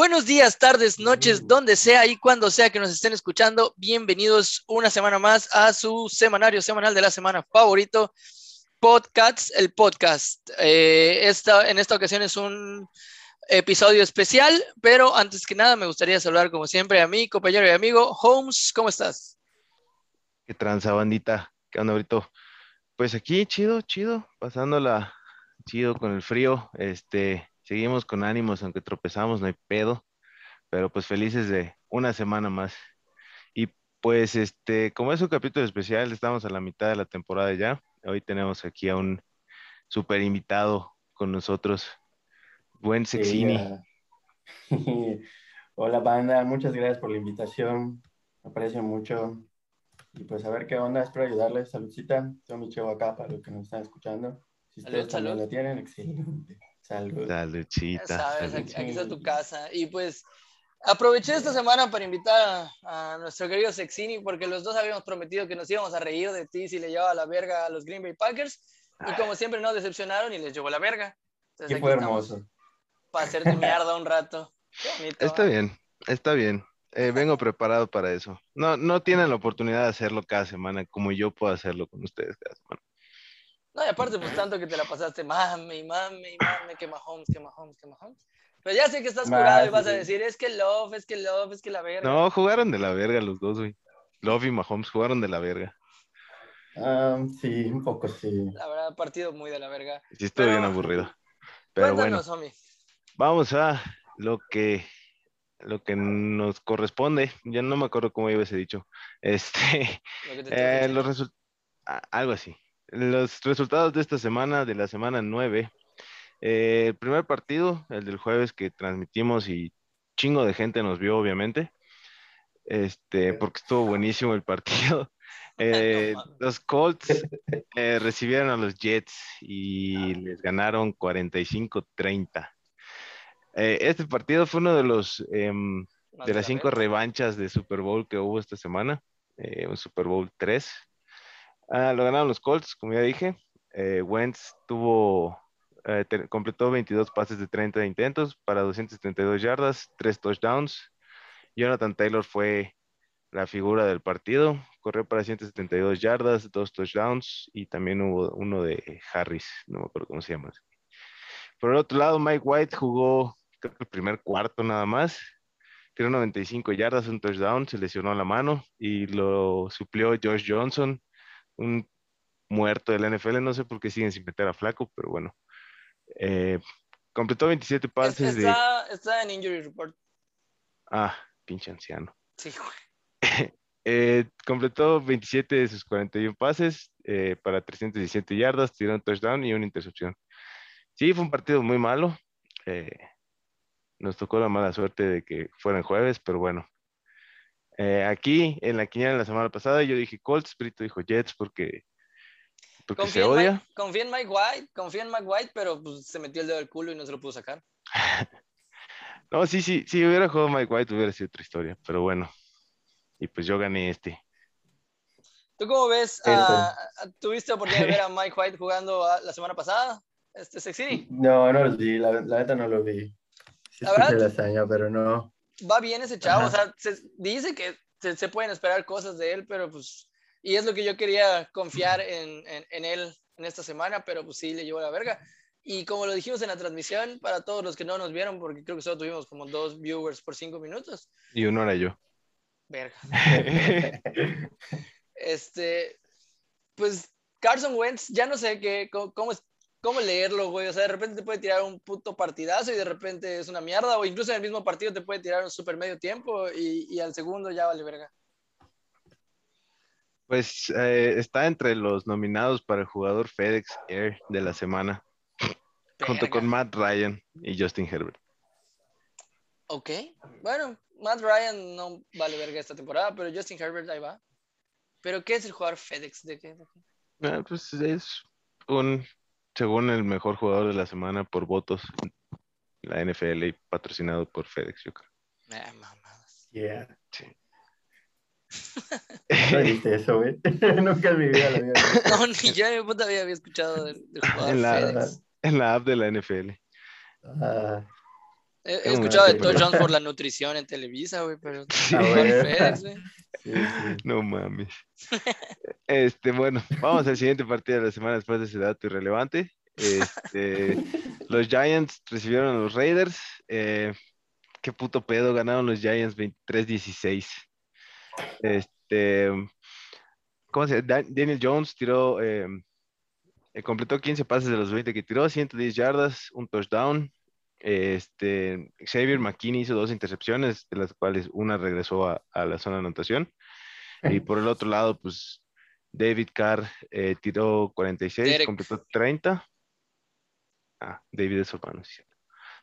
Buenos días, tardes, noches, donde sea y cuando sea que nos estén escuchando. Bienvenidos una semana más a su semanario semanal de la semana favorito, Podcasts, el podcast. Eh, esta, en esta ocasión es un episodio especial, pero antes que nada me gustaría saludar como siempre a mi compañero y amigo Holmes. ¿Cómo estás? ¿Qué tranza, bandita? ¿Qué onda, ahorita? Pues aquí, chido, chido, pasándola chido con el frío. Este, seguimos con ánimos, aunque tropezamos, no hay pedo, pero pues felices de una semana más. Y pues, este, como es un capítulo especial, estamos a la mitad de la temporada ya. Hoy tenemos aquí a un super invitado con nosotros, buen Sexini. Hola, banda, muchas gracias por la invitación, aprecio mucho. Y pues a ver qué onda, espero ayudarles. Saludcita, tengo mi chivo acá para los que nos están escuchando. Si ustedes también lo tienen, excelente. Salud. Saludcita. Ya sabes, aquí, aquí está tu casa. Y pues aproveché esta semana para invitar a, a nuestro querido Sexini, porque los dos habíamos prometido que nos íbamos a reír de ti si le llevaba la verga a los Green Bay Packers. Y como siempre nos decepcionaron y les llevó la verga. Entonces, Qué fue hermoso. Para hacerte mierda un rato. Bonito. Está ¿eh? bien, está bien. Eh, vengo preparado para eso. No, no tienen la oportunidad de hacerlo cada semana como yo puedo hacerlo con ustedes cada semana. No, y aparte, pues tanto que te la pasaste, mami, mami, mami, que Mahomes, que Mahomes, que Mahomes. Pero ya sé que estás Más, curado y vas a decir, es que love, es que love, es que la verga. No, jugaron de la verga los dos, güey. Love y Mahomes jugaron de la verga. Ah, sí, un poco sí. La verdad, partido muy de la verga. Sí, estoy Pero- bien aburrido. Pero bueno, Cuéntanos, homie. vamos a lo que lo que nos corresponde. Ya no me acuerdo cómo iba ese dicho. Este, lo que te eh, los resul- a- algo así. Los resultados de esta semana, de la semana 9. Eh, el primer partido, el del jueves que transmitimos y chingo de gente nos vio, obviamente. Este, porque estuvo buenísimo el partido. Eh, los Colts eh, recibieron a los Jets y les ganaron 45-30. Eh, este partido fue uno de los em, de la las cinco revanchas de Super Bowl que hubo esta semana, un Super Bowl 3. Ah, lo ganaron los Colts, como ya dije. Eh, Wentz tuvo, eh, completó 22 pases de 30 intentos para 272 yardas, 3 touchdowns. Jonathan Taylor fue la figura del partido, corrió para 172 yardas, 2 touchdowns y también hubo uno de Harris, no me acuerdo cómo se llama. Por el otro lado, Mike White jugó creo que el primer cuarto nada más, tiró 95 yardas, un touchdown, se lesionó la mano y lo suplió Josh Johnson, un muerto del NFL, no sé por qué siguen sin meter a Flaco, pero bueno. Eh, completó 27 Es- pases de... está, está en Injury Report. Ah, pinche anciano. Sí, güey. Eh, completó 27 de sus 41 pases eh, para 317 yardas, tiró un touchdown y una intercepción. Sí, fue un partido muy malo. eh, nos tocó la mala suerte de que fuera en jueves, pero bueno. Eh, aquí, en la quiniela de la semana pasada, yo dije Colts, Brito dijo Jets porque, porque Confía se odia. Mike, confía en Mike White, confía en Mike White, pero pues, se metió el dedo al culo y no se lo pudo sacar. No, sí, sí, si hubiera jugado Mike White hubiera sido otra historia, pero bueno. Y pues yo gané este. ¿Tú cómo ves? A- ¿Tuviste oportunidad de ver a Mike White jugando a- la semana pasada? Este Sexy. No, no lo vi, la, la neta no lo vi. Sí La verdad- la hazaña, pero no. Va bien ese chavo, Ajá. o sea, se, dice que se, se pueden esperar cosas de él, pero pues, y es lo que yo quería confiar en, en, en él en esta semana, pero pues sí, le llevó la verga. Y como lo dijimos en la transmisión, para todos los que no nos vieron, porque creo que solo tuvimos como dos viewers por cinco minutos, Y uno era yo. verga. Este, pues Carson Wentz, ya no sé qué, cómo, cómo, es- cómo leerlo, güey. O sea, de repente te puede tirar un puto partidazo y de repente es una mierda, o incluso en el mismo partido te puede tirar un super medio tiempo y, y al segundo ya vale verga. Pues eh, está entre los nominados para el jugador FedEx Air de la semana, junto con Matt Ryan y Justin Herbert. Ok, bueno, Matt Ryan no vale verga esta temporada, pero Justin Herbert ahí va. ¿Pero qué es el jugador FedEx? ¿De qué? de qué? Ah, pues es un, según el mejor jugador de la semana por votos, la NFL y patrocinado por FedEx, yo creo. Mamadas. Yeah. Sí. No viste eso, güey. Nunca en mi vida lo había visto. No, ni yo en mi puta vida había escuchado del, del jugador En la- FedEx. En la app de la NFL. Ah, He, he escuchado de touchdowns por la nutrición en Televisa, güey, pero no mames. Este, bueno, vamos al siguiente partido de la semana después de ese dato irrelevante. Este, los Giants recibieron a los Raiders. Eh, qué puto pedo, ganaron los Giants 23-16. Este, ¿cómo se llama? Daniel Jones tiró, eh, eh, completó 15 pases de los 20 que tiró, 110 yardas, un touchdown. Este, Xavier McKinney hizo dos intercepciones, de las cuales una regresó a, la zona de anotación. Y por el otro lado, pues David Carr eh, tiró 46, completó 30. Ah, David es hermano, sí.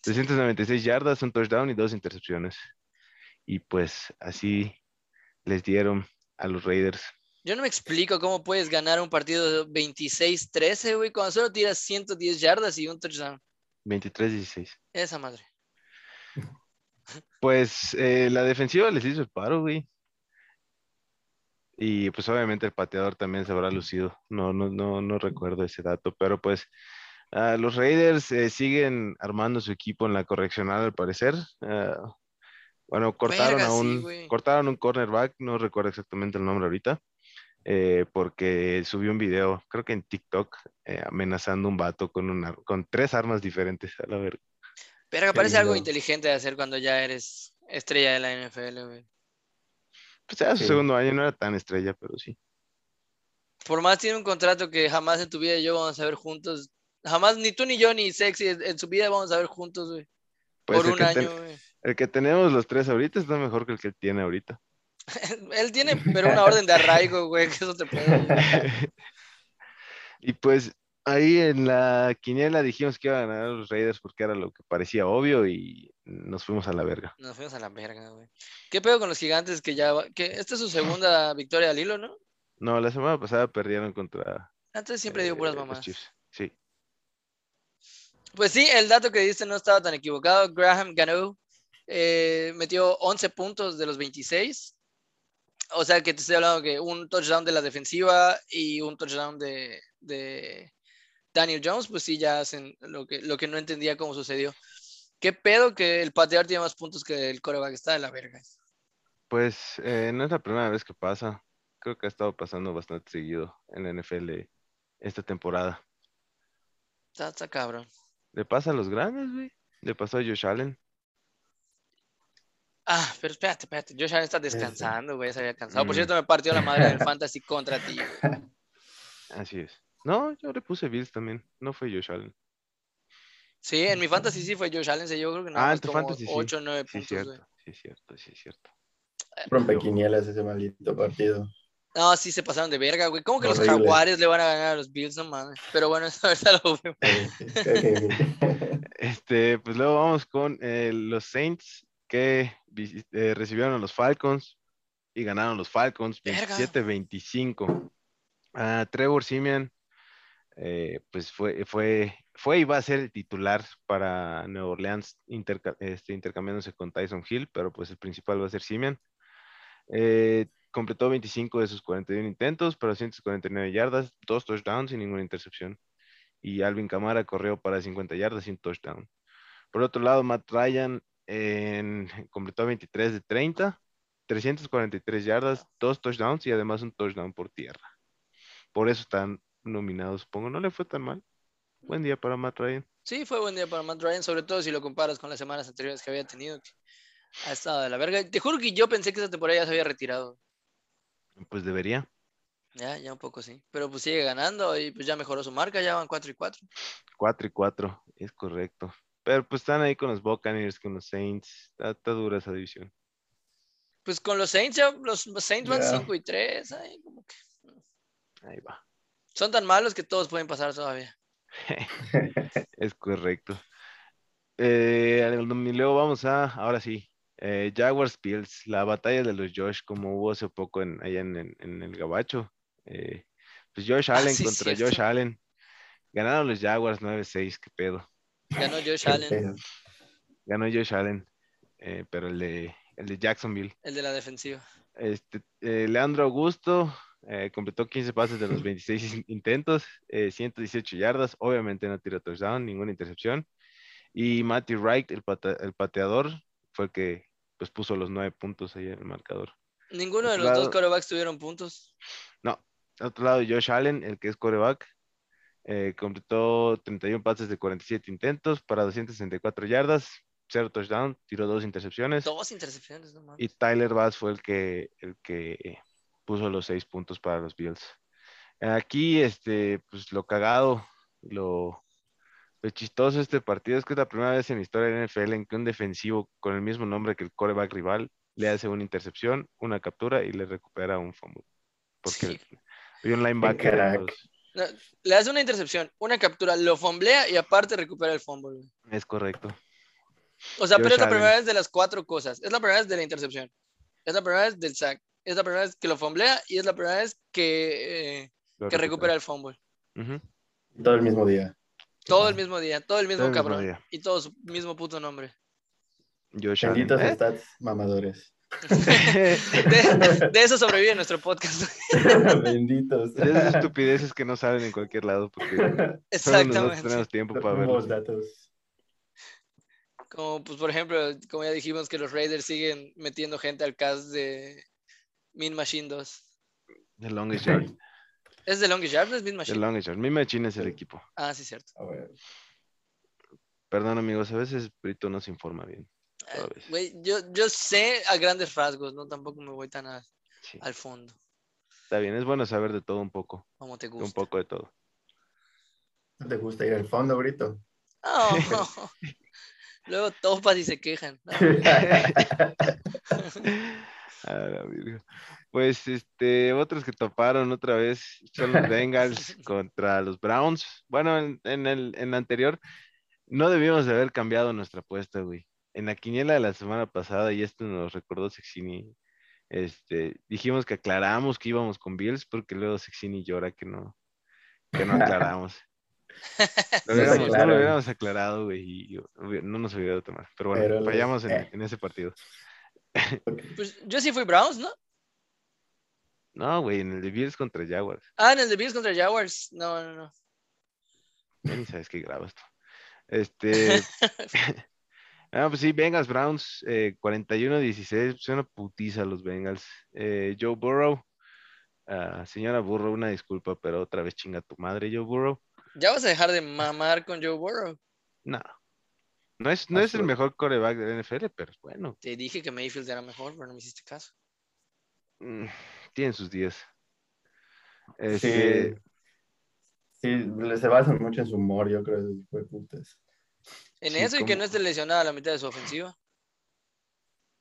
396 yardas, un touchdown y dos intercepciones. Y pues así les dieron a los Raiders. Yo no me explico cómo puedes ganar un partido de 26-13, güey, cuando solo tiras 110 yardas y un touchdown. 23-16. Esa madre. Pues eh, la defensiva les hizo el paro, güey. Y pues obviamente el pateador también se habrá lucido. No, no, no, no recuerdo ese dato, pero pues ah, los Raiders eh, siguen armando su equipo en la correccional al parecer. Ah, bueno, cortaron a un, cortaron un cornerback, no recuerdo exactamente el nombre ahorita. Eh, porque subió un video, creo que en TikTok, eh, amenazando a un vato con, una, con tres armas diferentes, a la verga. Pero parece algo inteligente de hacer cuando ya eres estrella de la NFL, güey. Pues era su segundo año, no era tan estrella, pero sí. Por más tiene un contrato que jamás en tu vida y yo vamos a ver juntos. Jamás ni tú ni yo ni Sexy en su vida vamos a ver juntos, güey. Pues por un año, güey. El que tenemos los tres ahorita está mejor que el que tiene ahorita. Él tiene, pero una orden de arraigo, güey, que eso te puede. y pues ahí en la quiniela dijimos que iban a ganar los Raiders porque era lo que parecía obvio y nos fuimos a la verga. Nos fuimos a la verga, güey. ¿Qué pedo con los gigantes que ya... que esta es su segunda victoria al hilo, ¿no? No, la semana pasada perdieron contra... Antes siempre digo puras eh, mamás. Sí. Pues sí, el dato que diste no estaba tan equivocado. Graham ganó, eh, metió 11 puntos de los 26 o sea, que te estoy hablando que un touchdown de la defensiva y un touchdown de, Daniel Jones, pues sí, ya hacen lo que, lo que no entendía cómo sucedió. ¿Qué pedo que el patear tiene más puntos que el coreback? Está de la verga. Pues eh, no es la primera vez que pasa. Creo que ha estado pasando bastante seguido en la NFL esta temporada. Está, cabrón. Le pasa a los grandes, güey. Le pasó a Josh Allen. Ah, pero espérate, espérate. Josh Allen está descansando, güey. Se había cansado. Por mm. cierto, me partió la madre del fantasy contra ti, Así es. No, yo le puse Bills también. No fue Josh Allen. Sí, en mi fantasy sí fue Josh Allen. Yo creo que no. Ah, en tu fantasy 8 o 9 puntos. Sí, cierto. Sí, cierto. Sí, cierto. Rompe quinielas ese maldito partido. No, sí se pasaron de verga, güey. ¿Cómo que los Jaguares le van a ganar a los Bills? No mames. Pero bueno, esta vez lo veo. este, pues luego vamos con eh, los Saints que eh, recibieron a los Falcons y ganaron los Falcons 27-25. Ah, Trevor Simeon, eh, pues fue, fue, fue y va a ser el titular para Nueva Orleans este, intercambiándose con Tyson Hill, pero pues el principal va a ser Simeon. Eh, completó 25 de sus 41 intentos para 149 yardas, dos touchdowns y ninguna intercepción. Y Alvin Camara corrió para 50 yardas un touchdown. Por otro lado, Matt Ryan en, completó 23 de 30, 343 yardas, dos touchdowns y además un touchdown por tierra. Por eso están nominados, supongo. No le fue tan mal. Buen día para Matt Ryan. Sí, fue buen día para Matt Ryan, sobre todo si lo comparas con las semanas anteriores que había tenido. ha estado de la verga. Te juro que yo pensé que esa temporada ya se había retirado. Pues debería. Ya, ya un poco sí. Pero pues sigue ganando y pues ya mejoró su marca, ya van 4 y 4. 4 y 4, es correcto. Pero pues están ahí con los Buccaneers, con los Saints. Está, dura esa división. Pues con los Saints, ya, los, Saints van 5 y 3. Ahí, como que... Mm. ahí va. Son tan malos que todos pueden pasar todavía. es correcto. Eh, luego vamos a, ahora sí, eh, Jaguars Bills, la batalla de los Josh, como hubo hace poco en, allá en, el Gabacho. Eh, pues Josh ah, Allen contra Josh Allen. Ganaron los Jaguars 9-6, qué pedo. Ganó Josh Allen. Ganó Josh Allen, eh, pero el de, el de Jacksonville. El de la defensiva. Este, eh, Leandro Augusto eh, completó 15 pases de los 26 intentos, 118 yardas. Obviamente no tiró touchdown, ninguna intercepción. Y Matty Wright, el, pateador, fue el que pues, puso los nueve puntos ahí en el marcador. Ninguno de los dos corebacks tuvieron puntos. No. Otro lado, Josh Allen, el que es coreback, eh, completó 31 pases de 47 intentos para 264 yardas, cero touchdown, tiró dos intercepciones. Dos intercepciones, no Y Tyler Bass fue el que, el que puso los seis puntos para los Bills. Aquí, este, pues lo cagado, lo, chistoso de este partido es que es la primera vez en la historia de NFL en que un defensivo con el mismo nombre que el coreback rival le hace una intercepción, una captura y le recupera un fumble. Porque hay un linebacker. Le hace una intercepción, una captura, lo fomblea y aparte recupera el fumble. Es correcto. O sea, pero es la primera vez de las cuatro cosas. Es la primera vez de la intercepción. Es la primera vez del sack. Es la primera vez que lo fomblea y es la primera vez que, eh, que recupera el fumble. Todo el mismo día. Todo el mismo día, todo el mismo cabrón. y todo su mismo puto nombre. Benditos ¿eh? stats mamadores. De, eso sobrevive nuestro podcast. Benditos. De esas estupideces que no salen en cualquier lado porque Exactamente. no tenemos tiempo para ver. datos. Como, pues, por ejemplo, como ya dijimos que los Raiders siguen metiendo gente al cast de Min Machine 2. The Longest Yard. ¿Es de Longest Yard? ¿No es Min Machine? The Longest Yard. Min Machine es el equipo. Ah, sí, cierto. Perdón, amigos, a veces Brito no se informa bien. Güey, yo, yo sé a grandes rasgos, ¿no? Tampoco me voy tan al fondo. Está bien, es bueno saber de todo un poco. Como te gusta. Un poco de todo. ¿No te gusta ir al fondo, Brito? No. Luego topas y se quejan. Pues este, otros que toparon otra vez son los Bengals contra los Browns. Bueno, en, el en anterior no debíamos de haber cambiado nuestra apuesta, güey. En la quiniela de la semana pasada, y esto nos recordó Sexini, este, dijimos que aclaramos que íbamos con Bills porque luego Sexini llora que no, que no aclaramos. Lo hubiéramos, no lo hubiéramos aclarado, güey, y no nos hubiera tomar. Pero bueno, fallamos eh. en, ese partido. Pues yo sí fui Browns, ¿no? No, güey, en el de Bills contra Jaguars. Ah, en el de Bills contra Jaguars. No, no, no. ni sabes que grabas esto. Este. ah, pues sí, Bengals Browns, 41-16. Eh, pues una putiza los Bengals. Eh, Joe Burrow. Ah, señora Burrow, una disculpa, pero otra vez chinga tu madre, Joe Burrow. ¿Ya vas a dejar de mamar con Joe Burrow? No. No es, no es el mejor coreback de la NFL, pero bueno. Te dije que Mayfield era mejor, pero no me hiciste caso. Mm, tienen sus días. Sí. sí, se basan mucho en su humor, yo creo, de putas. En eso y que no esté lesionada la mitad de su ofensiva.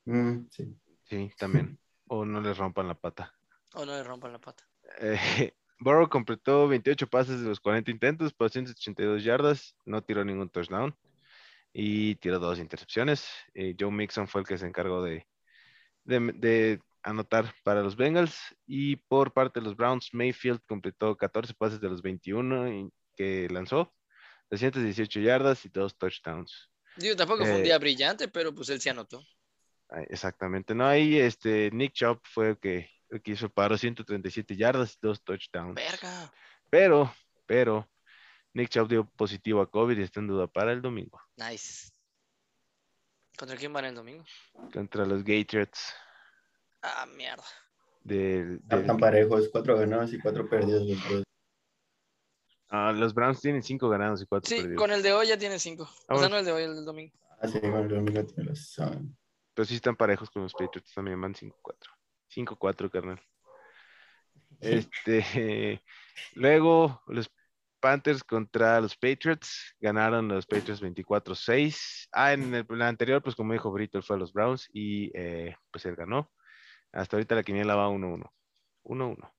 Mm, sí. Sí, también. o no le rompan la pata. O no le rompan la pata. Eh, Burrow completó 28 pases de los 40 intentos por 182 yardas, no tiró ningún touchdown y tiró dos intercepciones. Eh, Joe Mixon fue el que se encargó de, de, anotar para los Bengals y por parte de los Browns, Mayfield completó 14 pases de los 21 que lanzó, 218 yardas y dos touchdowns. Digo, tampoco fue un eh, día brillante, pero pues él se anotó. Exactamente, no, ahí este Nick Chop fue el que que hizo paro 137 yardas y dos touchdowns. Verga. Pero, pero, Nick Chubb dio positivo a COVID y está en duda para el domingo. Nice. ¿Contra quién van el domingo? Contra los Gatriots. Ah, mierda. De, Están parejos, cuatro ganados y cuatro perdidos los Ah, los Browns tienen cinco ganados y cuatro perdidos. Sí, con el de hoy ya tienen cinco. Ah, o sea, no el de hoy, el del domingo. Ah, sí, con el domingo tiene razón. Pero sí están parejos con los Patriots, también van 5-4. 5-4, carnal. Este, luego los Panthers contra los Patriots, ganaron los Patriots 24-6. Ah, en el, anterior, pues como dijo Brito, fue a los Browns y eh, pues él ganó. Hasta ahorita la quiniela va 1-1. 1-1.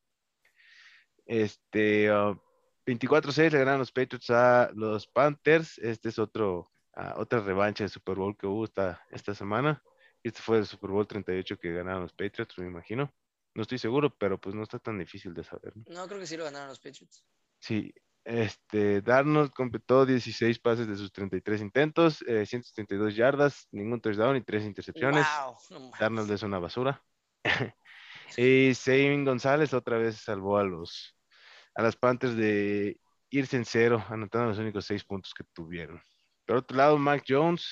Este, 24-6 uh, le ganaron los Patriots a los Panthers. Este es otro, uh, otra revancha de Super Bowl que hubo esta, esta semana. Este fue el Super Bowl 38 que ganaron los Patriots, me imagino. No estoy seguro, pero pues no está tan difícil de saber. No, creo que sí lo ganaron los Patriots. Sí, este, Darnold completó 16 pases de sus 33 intentos, 132 eh, yardas, ningún touchdown y 3 intercepciones. Wow, Darnold es una basura. y Sabin González otra vez salvó a los a las Panthers de irse en cero, anotando los únicos 6 puntos que tuvieron. Por otro lado, Mac Jones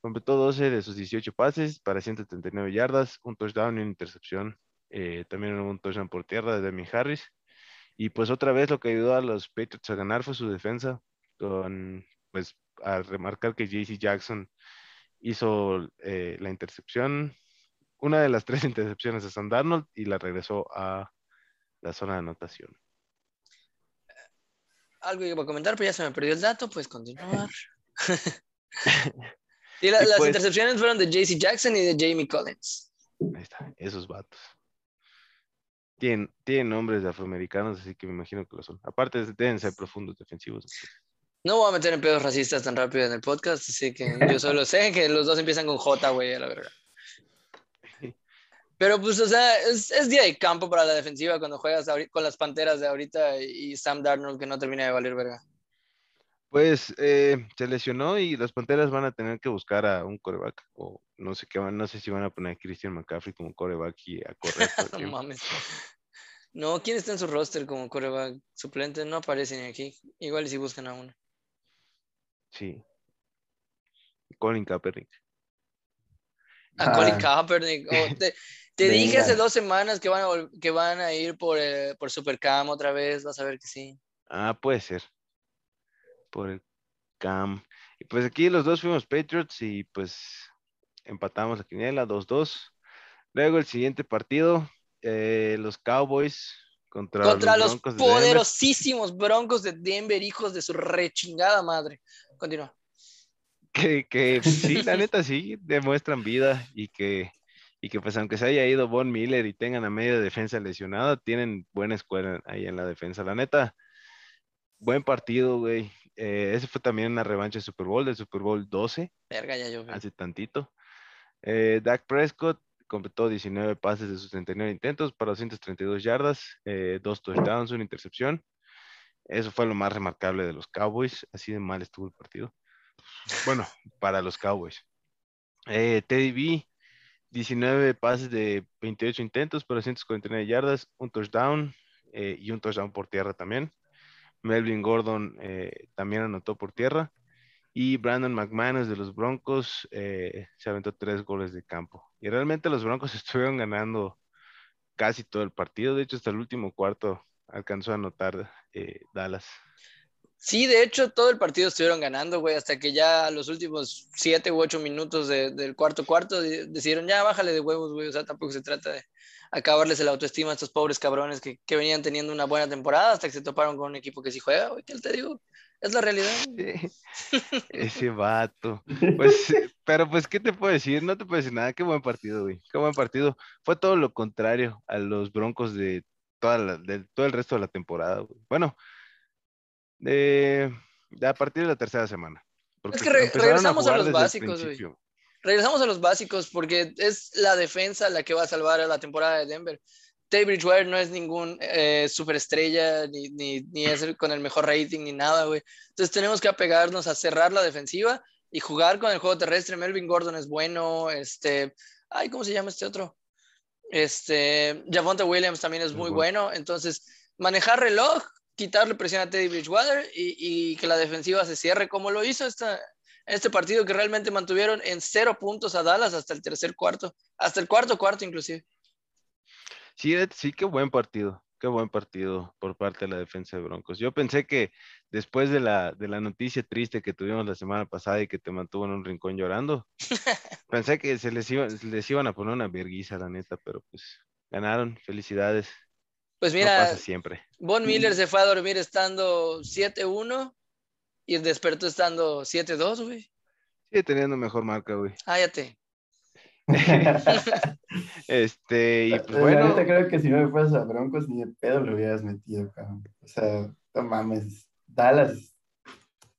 completó 12 de sus 18 pases para 139 yardas, un touchdown y una intercepción. Eh, también un touchdown por tierra de Demi Harris. Y pues otra vez lo que ayudó a los Patriots a ganar fue su defensa, con pues a remarcar que JC Jackson hizo eh, la intercepción, una de las tres intercepciones a San Darnold y la regresó a la zona de anotación. Algo iba a comentar, pero ya se me perdió el dato, pues continuar. y las pues intercepciones fueron de JC Jackson y de Jamie Collins. Ahí está, esos vatos. Tienen, tienen nombres de afroamericanos, así que me imagino que lo son. Aparte, deben ser profundos defensivos. No voy a meter en pedos racistas tan rápido en el podcast, así que yo solo sé que los dos empiezan con J, güey, a la verdad. Pero pues, o sea, es, es, día de campo para la defensiva cuando juegas con las Panteras de ahorita y Sam Darnold que no termina de valer verga. Pues eh, se lesionó y las Panteras van a tener que buscar a un coreback o no sé qué van, no sé si van a poner a Christian McCaffrey como coreback y a correr. no mames. No, ¿quién está en su roster como coreback suplente? No aparece ni aquí. Igual si buscan a uno. Sí. Colin Kaepernick. A Colin ah. Kaepernick. Oh, te, dije hace dos semanas que van a, que van a ir por, eh, por Supercam otra vez. Vas a ver que sí. Ah, puede ser. Por el Cam. Y pues aquí los dos fuimos Patriots y pues empatamos a Quiniela 2-2. Luego el siguiente partido, eh, los Cowboys contra, contra los, poderosísimos Broncos de Denver, hijos de su rechingada madre. Continúa. Que, que sí, la neta sí, demuestran vida y que, y que pues aunque se haya ido Von Miller y tengan a media defensa lesionada, tienen buena escuela ahí en la defensa. La neta, buen partido, güey. Eh, ese fue también una revancha de Super Bowl, del Super Bowl 12. Verga, ya yo. Hace tantito. Eh, Dak Prescott completó 19 pases de sus 39 intentos para 232 yardas, eh, dos touchdowns, una intercepción. Eso fue lo más remarcable de los Cowboys. Así de mal estuvo el partido. Bueno, para los Cowboys. Eh, Teddy B, 19 pases de 28 intentos para 149 yardas, un touchdown eh, y un touchdown por tierra también. Melvin Gordon también anotó por tierra. Y Brandon McManus de los Broncos eh, se aventó tres goles de campo. Y realmente los Broncos estuvieron ganando casi todo el partido. De hecho, hasta el último cuarto alcanzó a anotar eh, Dallas. Sí, de hecho, todo el partido estuvieron ganando, güey, hasta que ya los últimos siete u ocho minutos del cuarto cuarto decidieron, ya bájale de huevos, güey. O sea, tampoco se trata de acabarles el autoestima a estos pobres cabrones que, que venían teniendo una buena temporada hasta que se toparon con un equipo que sí juega, güey, ¿qué te digo? Es la realidad. Ese vato. Pues, pero pues, ¿qué te puedo decir? No te puedo decir nada. Qué buen partido, güey. Qué buen partido. Fue todo lo contrario a los Broncos de, toda de todo el resto de la temporada, güey. Bueno, de, a partir de la tercera semana. Es que regresamos a, los básicos, güey. Regresamos a los básicos porque es la defensa la que va a salvar a la temporada de Denver. Teddy Bridgewater no es ningún eh, superestrella, ni, ni, ni, es con el mejor rating, ni nada, güey. Entonces tenemos que apegarnos a cerrar la defensiva y jugar con el juego terrestre. Melvin Gordon es bueno, este, ay, ¿cómo se llama este otro? Este, Javonte Williams también es muy bueno. Entonces, manejar reloj, quitarle presión a Teddy Bridgewater y, y que la defensiva se cierre como lo hizo esta, este partido que realmente mantuvieron en cero puntos a Dallas hasta el tercer cuarto, hasta el cuarto cuarto inclusive. Sí, sí, qué buen partido, qué buen partido por parte de la defensa de Broncos. Yo pensé que después de la, de la noticia triste que tuvimos la semana pasada y que te mantuvo en un rincón llorando, pensé que se les, iba, les iban a poner una verguiza, la neta, pero pues ganaron, felicidades. Pues mira, siempre. Von Miller se fue a dormir estando 7-1 y despertó estando 7-2, güey. Sigue teniendo mejor marca, güey. Cállate. este, y pues bueno. Ahorita creo que si no me fueras a Broncos, ni de pedo lo hubieras metido, cabrón. O sea, no mames. Dallas.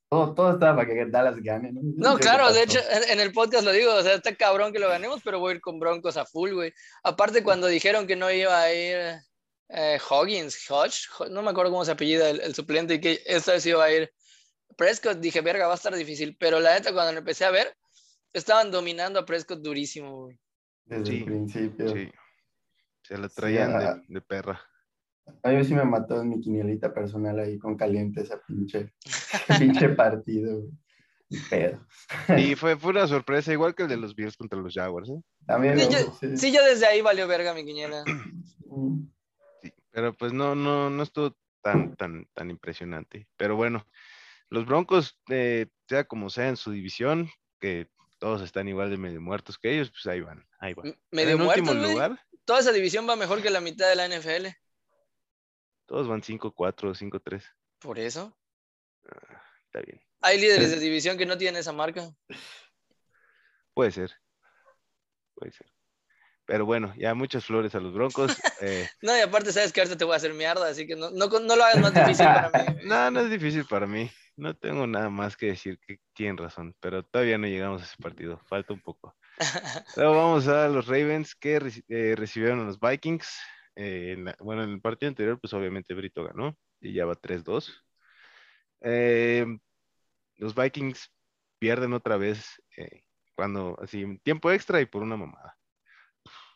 Todo, todo estaba para que Dallas gane, ¿no? No, claro, de hecho, en el podcast lo digo, o sea, está cabrón que lo ganemos, pero voy a ir con Broncos a full, güey. Aparte, cuando dijeron que no iba a ir eh, Hoggins, Hodge, no me acuerdo cómo se apellida el, el suplente, y que esta vez iba a ir Prescott, dije, verga, va a estar difícil. Pero la neta, cuando lo empecé a ver, estaban dominando a Prescott durísimo, güey. Desde el principio. Sí. Se la traían de, perra. A mí sí me mató en mi quinielita personal ahí con caliente esa pinche, pinche partido. Pero. Y fue, fue una sorpresa, igual que el de los Bills contra los Jaguars. ¿eh? También. Sí, lo- yo, sí. sí, yo desde ahí valió verga mi quiniela. Pero pues no, no, no estuvo tan, tan, tan impresionante. Pero bueno, los Broncos, eh, sea como sea en su división, que todos están igual de medio muertos que ellos, pues ahí van, ahí van. Medio en muerto, último lugar, Toda esa división va mejor que la mitad de la NFL. todos van 5-4, 5-3. Por eso. Está bien. Hay líderes de división que no tienen esa marca. Puede ser. Puede ser. Pero bueno, ya muchas flores a los Broncos. Eh, No, y aparte sabes que ahorita te voy a hacer mierda, así que no, no, no lo hagas más difícil para mí. no, no es difícil para mí. No tengo nada más que decir que tienen razón, pero todavía no llegamos a ese partido. Falta un poco. Luego vamos a los Ravens que eh, recibieron a los Vikings. Eh, en la- bueno, en el partido anterior, pues obviamente Brito ganó y ya va 3-2. Eh, los Vikings pierden otra vez cuando, así, tiempo extra y por una mamada.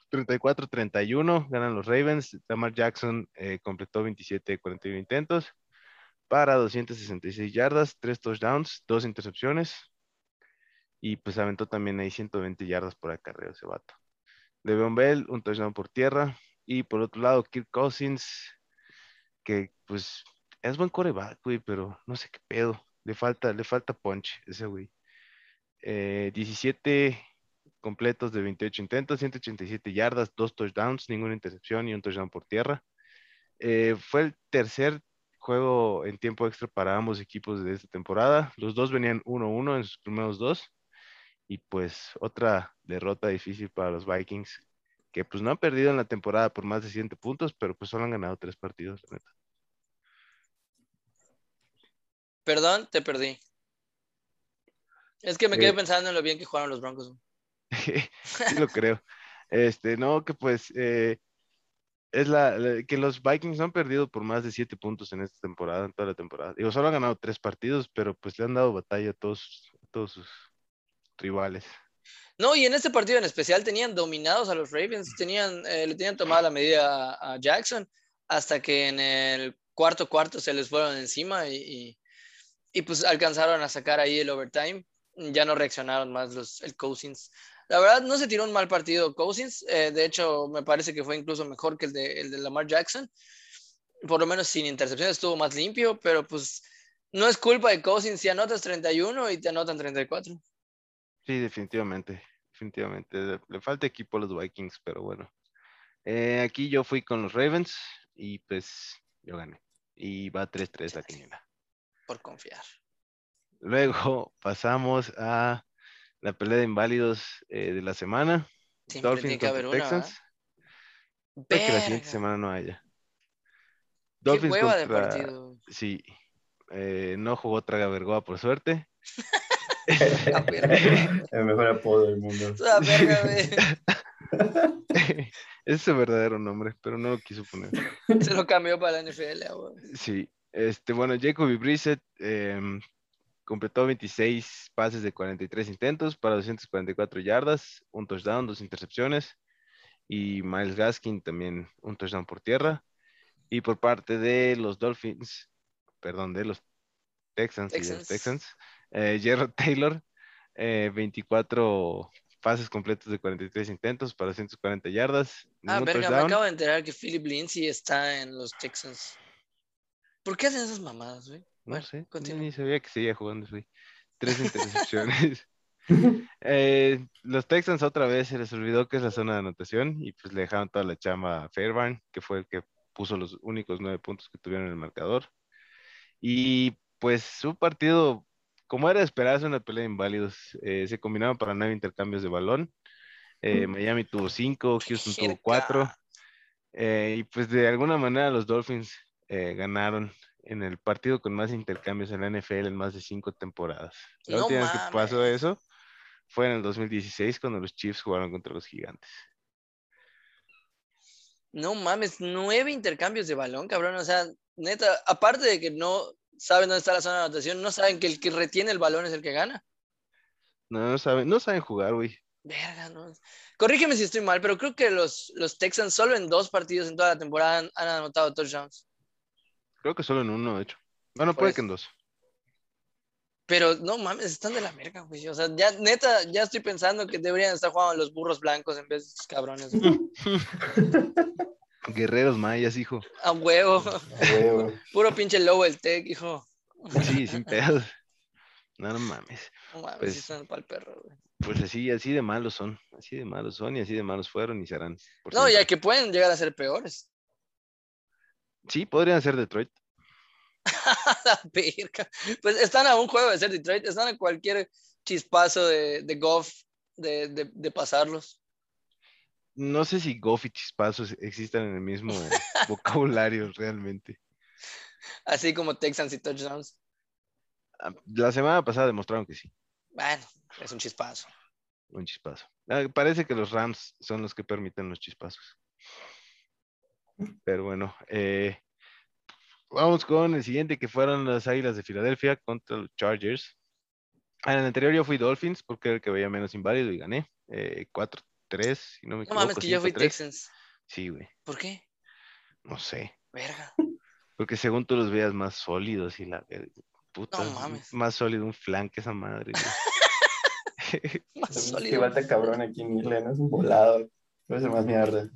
34-31 ganan los Ravens. Lamar Jackson eh, completó 27 de 41 intentos para 266 yardas, 3 touchdowns, 2 intercepciones. Y pues aventó también ahí 120 yardas por acarreo ese vato. Le'Veon Bell, un touchdown por tierra. Y por otro lado, Kirk Cousins, que pues es buen coreback, güey, pero no sé qué pedo. Le falta, punch ese güey. Eh, 17 completos de 28 intentos, 187 yardas, 2 touchdowns, ninguna intercepción y un touchdown por tierra. Eh, fue el tercer juego en tiempo extra para ambos equipos de esta temporada. Los dos venían 1-1 en sus primeros dos. Y pues otra derrota difícil para los Vikings, que pues no han perdido en la temporada por más de 100 puntos, pero pues solo han ganado tres partidos, la neta. Perdón, te perdí. Es que me quedé Eh. pensando en lo bien que jugaron los Broncos. sí lo creo. Este, no, que pues eh, es la, la- que los Vikings han perdido por más de siete puntos en esta temporada, en toda la temporada. Digo, solo han ganado tres partidos, pero pues le han dado batalla a todos, a todos sus rivales. No, y en este partido en especial tenían dominados a los Ravens, tenían, eh, le tenían tomada la medida a, a Jackson hasta que en el cuarto cuarto se les fueron encima y, y, y, pues alcanzaron a sacar ahí el overtime. Ya no reaccionaron más los, el Cousins. La verdad, no se tiró un mal partido Cousins. eh, de hecho, me parece que fue incluso mejor que el de, el de Lamar Jackson. Por lo menos sin intercepciones estuvo más limpio, pero pues no es culpa de Cousins si anotas 31 y te anotan 34. Sí, definitivamente, definitivamente. Le, falta equipo a los Vikings, pero bueno. Eh, aquí yo fui con los Ravens y pues yo gané. Y va 3-3 la quiniela. Por confiar. Luego pasamos a la pelea de inválidos eh, de la semana. Siempre Dolphins tiene que haber contra una. Texans. Que la siguiente semana no haya. Qué Dolphins hueva de partido. Sí. Eh, no jugó Traga Vergoa por suerte. El mejor apodo del mundo. Ese es su verdadero nombre, pero no lo quiso poner. Se lo cambió para la NFL, ah, güey. Sí, este, bueno, Jacoby Brissett em, completó 26 pases de 43 intentos para 244 yardas, un touchdown, dos intercepciones. Y Miles Gaskin también un touchdown por tierra. Y por parte de los Dolphins, perdón, de los Texans, y de los Texans. Texans, eh, Gerald Taylor, eh, 24 pases completos de 43 intentos para 140 yardas. Ah, verga, me acabo de enterar que Philip Lindsay está en los Texans. ¿Por qué hacen esas mamadas, güey? No Bueno, sé, continúa. ni sabía que seguía jugando güey. Tres intercepciones. Eh, los Texans otra vez se les olvidó que es la zona de anotación y pues le dejaron toda la chamba a Fairbairn, que fue el que puso los únicos nueve puntos que tuvieron en el marcador. Y pues un partido, como era de esperarse, una pelea de inválidos. eh, se combinaban para nueve intercambios de balón. Eh, Miami tuvo cinco, Houston tuvo cuatro. Eh, y pues de alguna manera los Dolphins eh, ganaron en el partido con más intercambios en la NFL en más de cinco temporadas. La No última vez que pasó eso fue en el 2016 cuando los Chiefs jugaron contra los Gigantes. No mames, nueve intercambios de balón, cabrón. O sea, neta, aparte de que no saben dónde está la zona de anotación, no saben que el que retiene el balón es el que gana. No, no saben, no saben jugar, güey. Verga, no. Corrígeme si estoy mal, pero creo que los, los Texans solo en dos partidos en toda la temporada han, han anotado touchdowns. Creo que solo en uno, de hecho. Bueno, Por puede que en dos. Pero no mames, están de la merga, güey. O sea, ya neta, ya estoy pensando que deberían estar jugando los burros blancos en vez de estos cabrones. Guerreros mayas, hijo. A huevo. Puro pinche lobo el tech, hijo. Sí, sin pedos. No, no mames. No mames, pues, sí son para el perro, güey. Pues así, así de malos son. Así de malos son y así de malos fueron y serán. No, ya que pueden llegar a ser peores. Sí, podrían ser Detroit. la Pues están a un juego de ser Detroit, están a cualquier chispazo de, de Goff de, de, pasarlos. No sé si Goff y chispazos existan en el mismo vocabulario realmente. Así como Texans y touchdowns. Ah, la semana pasada demostraron que sí. Bueno, es un chispazo. Un chispazo. Ah, parece que los Rams son los que permiten los chispazos. Pero bueno, eh, Vamos con el siguiente, que fueron las Águilas de Filadelfia contra los Chargers. En el anterior yo fui Dolphins porque era el que veía menos inválido y gané. 4-3, eh, si no me equivoco. No mames, que yo fui Texans. Sí, güey. ¿Por qué? No sé. Verga. Porque según tú los veas más sólidos y la puta. No mames. Más sólido un flan que esa madre. más sólido. Igual te cabrón aquí en ¿no? Es un volado. Puede ser más mierda.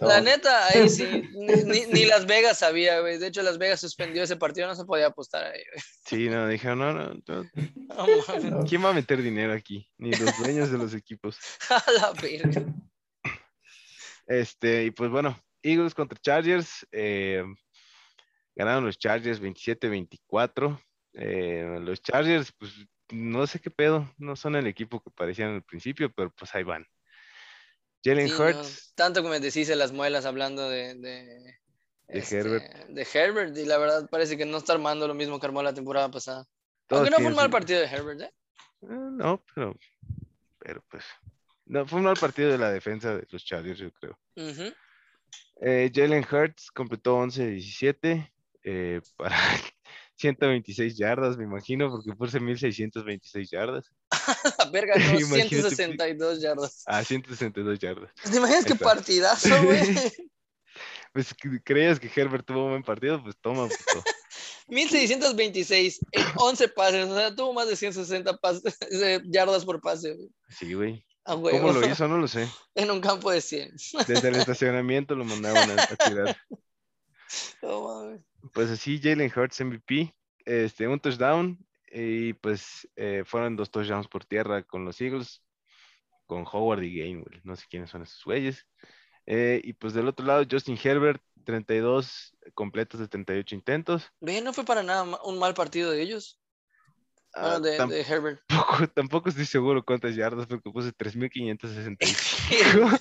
La neta, ahí sí, ni, Las Vegas sabía, güey. De hecho, Las Vegas suspendió ese partido, no se podía apostar ahí, güey. Sí, no, dijeron, no, no, no. ¿Quién va a meter dinero aquí? Ni los dueños de los equipos. A la verga. Este, y pues bueno, Eagles contra Chargers. Eh, ganaron los Chargers 27-24. Eh, los Chargers, pues no sé qué pedo, no son el equipo que parecían al principio, pero pues ahí van. Jalen Hurts. tanto que me deshice las muelas hablando de, de, este, Herbert. De Herbert, y la verdad parece que no está armando lo mismo que armó la temporada pasada. Aunque no fue un mal partido de Herbert, ¿eh? ¿eh? no, pero, pero pues. No, fue un mal partido de la defensa de los Chargers, yo creo. Eh, Jalen Hurts completó 11-17 eh, para 126 yardas, me imagino, porque puse 1626 yardas. Verga, no, 162 yardas. Ah, 162 yardas. ¿Te imaginas qué partidazo, güey? pues creías que Herbert tuvo un buen partido, pues toma. 1626 en 11 pases, o sea, tuvo más de 160 pases, yardas por pase. Güey. Sí, güey. ¿Cómo lo hizo? No lo sé. En un campo de 100. Desde el estacionamiento lo mandaban a, tirar. Oh, pues así, Jalen Hurts MVP, este, un touchdown y pues eh, fueron dos touchdowns por tierra con los Eagles, con Howard y Gainwell. No sé quiénes son esos güeyes. Eh, y pues del otro lado, Justin Herbert, 32 completos de 38 intentos. Ve, no fue para nada un mal partido de ellos. Ah, de, de, Herbert. Tampoco, tampoco, estoy seguro cuántas yardas, porque puse 3.565.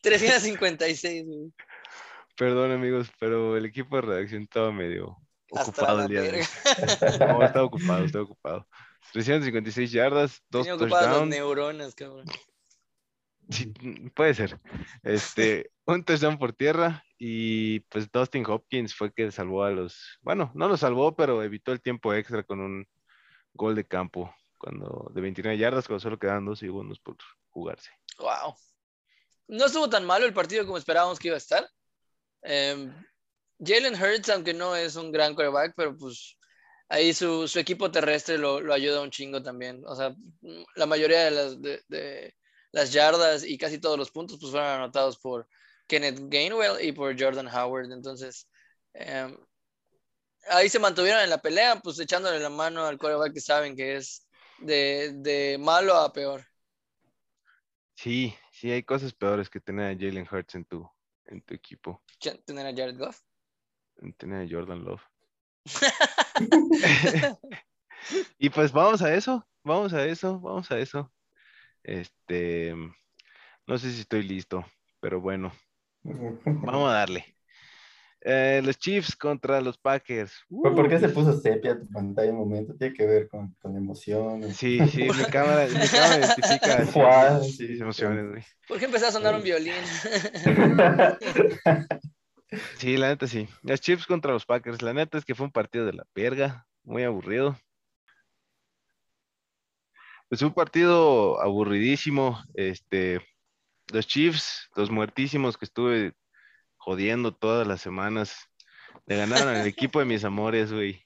356. Perdón, amigos, pero el equipo de redacción estaba medio ocupado el día de hoy. No, estaba ocupado, estaba ocupado. 356 yardas, dos Tenía touchdowns. neuronas, cabrón. Sí, puede ser. Este, un touchdown por tierra y pues Dustin Hopkins fue que salvó a los, bueno, no lo salvó, pero evitó el tiempo extra con un gol de campo cuando de 29 yardas cuando solo quedaban dos segundos por jugarse. Wow. No estuvo tan malo el partido como esperábamos que iba a estar. Em, Jalen Hurts, aunque no es un gran quarterback, pero pues ahí su, equipo terrestre lo, ayuda un chingo también. O sea, la mayoría de las, de, las yardas y casi todos los puntos pues fueron anotados por Kenneth Gainwell y por Jordan Howard. Entonces, em, ahí se mantuvieron en la pelea, pues echándole la mano al quarterback que saben que es de, de malo a peor. Sí, sí, hay cosas peores que tener a Jalen Hurts en tu, en tu equipo. ¿Tener a Jared Goff? Tener a Jordan Love. y pues vamos a eso, vamos a eso, vamos a eso. Este, no sé si estoy listo, pero bueno, vamos a darle. Eh, los Chiefs contra los Packers. ¿Por qué se puso sepia tu pantalla en un momento? Tiene que ver con, con emociones. Sí, sí, mi cámara, mi cámara identifica sí, emociones, güey. ¿Por qué empezó a sonar un violín? sí, la neta sí. Los Chiefs contra los Packers. La neta es que fue un partido de la verga, muy aburrido. Pues un partido aburridísimo. Este, los Chiefs, los muertísimos que estuve jodiendo todas las semanas. Le ganaron al equipo de mis amores, güey.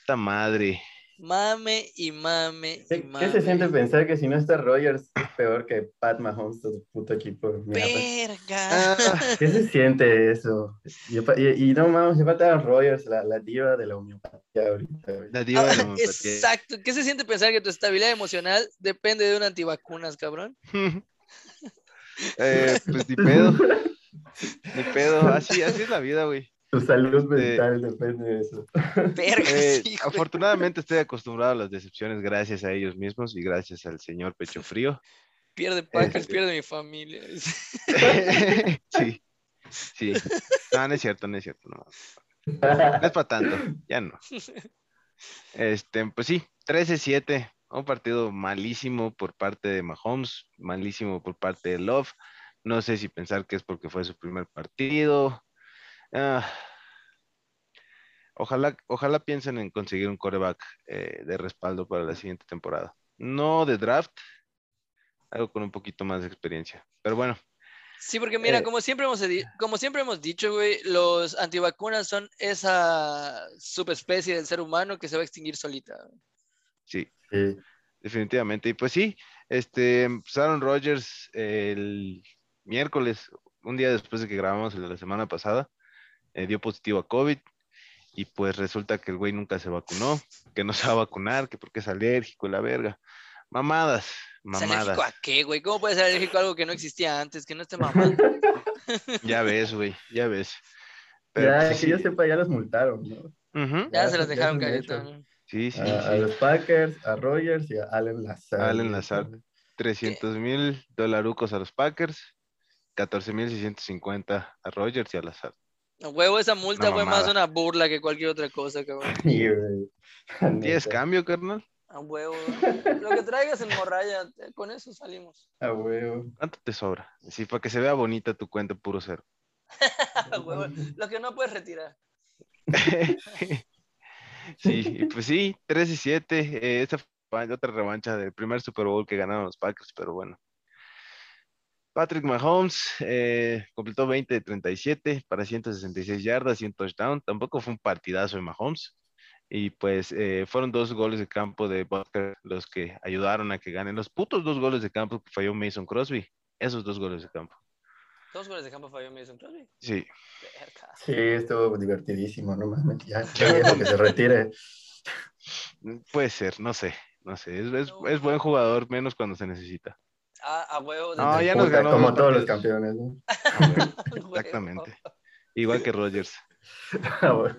Puta madre. Mame y mame y ¿Qué, mame. qué se siente pensar que si no está Rogers es peor que Pat Mahomes, tu puto equipo? mierda? Verga. Ah, ¿Qué se siente eso? Y, y- y no mames, se falta a Rogers, la, la diva de la homeopatía ahorita. güey. la diva de la Ah, homeopatía. Exacto. ¿Qué se siente pensar que tu estabilidad emocional depende de un antivacunas, cabrón? Eh, pues ni pedo. Ni pedo. Así, así es la vida, güey. Tu salud mental depende de eso. Verga, Eh, afortunadamente estoy acostumbrado a las decepciones gracias a ellos mismos y gracias al señor Pecho Frío. Pierde Packers, este- pierde mi familia. sí, sí. No, no es cierto, no es cierto. No, No es para tanto, ya no. Este, pues sí, 13-7, un partido malísimo por parte de Mahomes, malísimo por parte de Love. No sé si pensar que es porque fue su primer partido. Ah, ojalá, ojalá piensen en conseguir un coreback eh, de respaldo para la siguiente temporada. No de draft, algo con un poquito más de experiencia. Pero bueno, Sí, porque mira, Eh. como siempre hemos como siempre hemos dicho, güey, los antivacunas son esa subespecie del ser humano que se va a extinguir solita. Sí. definitivamente. Y pues sí, este, pues Aaron Rodgers el miércoles, un día después de que grabamos el de la semana pasada, eh, dio positivo a COVID y pues resulta que el güey nunca se vacunó, que no se va a vacunar, que porque es alérgico y la verga. Mamadas, ¿Es alérgico mamadas. a qué, güey? ¿Cómo puede ser alérgico a algo que no existía antes, que no esté mamando? Ya ves, güey, ya ves. Pero, Ya, pues, que sí. yo sepa, ya los multaron, ¿no? Ya Ya se ya dejaron caer. Sí, sí, A, a sí. los Packers, a Rogers y a Allen Lazard. Allen Lazard. 300 mil dolarucos a los Packers, 14 mil 650 a Rodgers y a Lazard. A huevo, esa multa fue más una burla que cualquier otra cosa, cabrón. ¿Tienes cambio, carnal? A huevo. Lo que traigas en morralla, eh, con eso salimos. A huevo. ¿Cuánto te sobra? Sí, para que se vea bonita tu cuenta puro cero. A huevo. Lo que no puedes retirar. sí, y pues sí, 3 y 7. eh, esta fue otra revancha del primer Super Bowl que ganaron los Packers, pero bueno. Patrick Mahomes eh, completó 20 de 37 para 166 yardas y un touchdown. Tampoco fue un partidazo de Mahomes. Y pues eh, fueron dos goles de campo de Butker los que ayudaron a que ganen. Los putos dos goles de campo que falló Mason Crosby. Esos dos goles de campo. Dos goles de campo falló Mason Crosby. Sí. Verga. Sí, estuvo divertidísimo, no mames. Ya, que se retire. Puede ser, no sé. No sé. Es, es- es buen jugador, menos cuando se necesita. Ah, a huevo. de- No, ya nos ganó Como dos todos los campeones, ¿no? Ah, a. Exactamente. Igual que Rodgers. A huevo.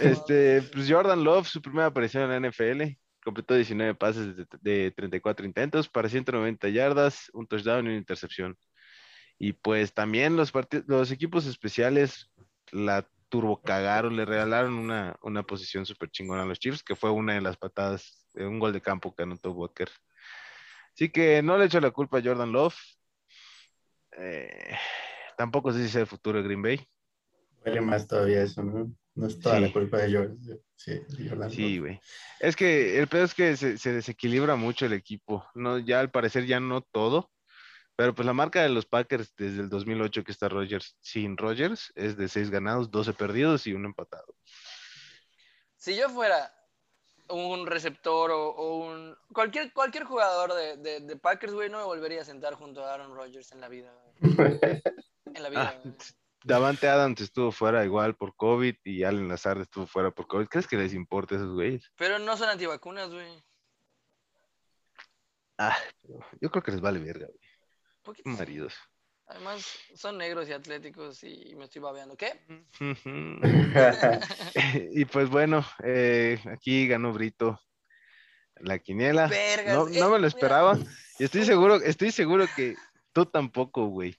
Este, pues Jordan Love, su primera aparición en la NFL, completó 19 pases de, de 34 intentos para 190 yardas, un touchdown y una intercepción. Y pues también los, los equipos especiales la turbo cagaron, le regalaron una, una posición súper chingona a los Chiefs, que fue una de las patadas, de un gol de campo que anotó Walker. Así que no le echo la culpa a Jordan Love. Eh, tampoco sé si es el futuro de Green Bay. Huele más todavía eso, ¿no? No es toda Sí. la culpa de Jordan. Sí, Jordan. Sí, güey. Es que el peor es que se, se desequilibra mucho el equipo. No, ya al parecer ya no todo. Pero pues la marca de los Packers desde el 2008 que está Rogers sin Rogers es de 6 ganados, 12 perdidos y un empatado. Si yo fuera un receptor o, o un. Cualquier, cualquier jugador de, de, de Packers, güey, no me volvería a sentar junto a Aaron Rodgers en la vida. güey. En la vida. Ah. Davante Adams estuvo fuera igual por COVID y Allen Lazard estuvo fuera por COVID. ¿Crees que les importa a esos güeyes? Pero no son antivacunas, güey. Ah, yo creo que les vale verga, güey. Maridos. Además, son negros y atléticos y me estoy babeando. ¿Qué? y pues bueno, eh, aquí ganó Brito la quiniela. Vergas, No, eh, no me lo mira. esperaba. Y estoy seguro, estoy seguro que tú tampoco, güey.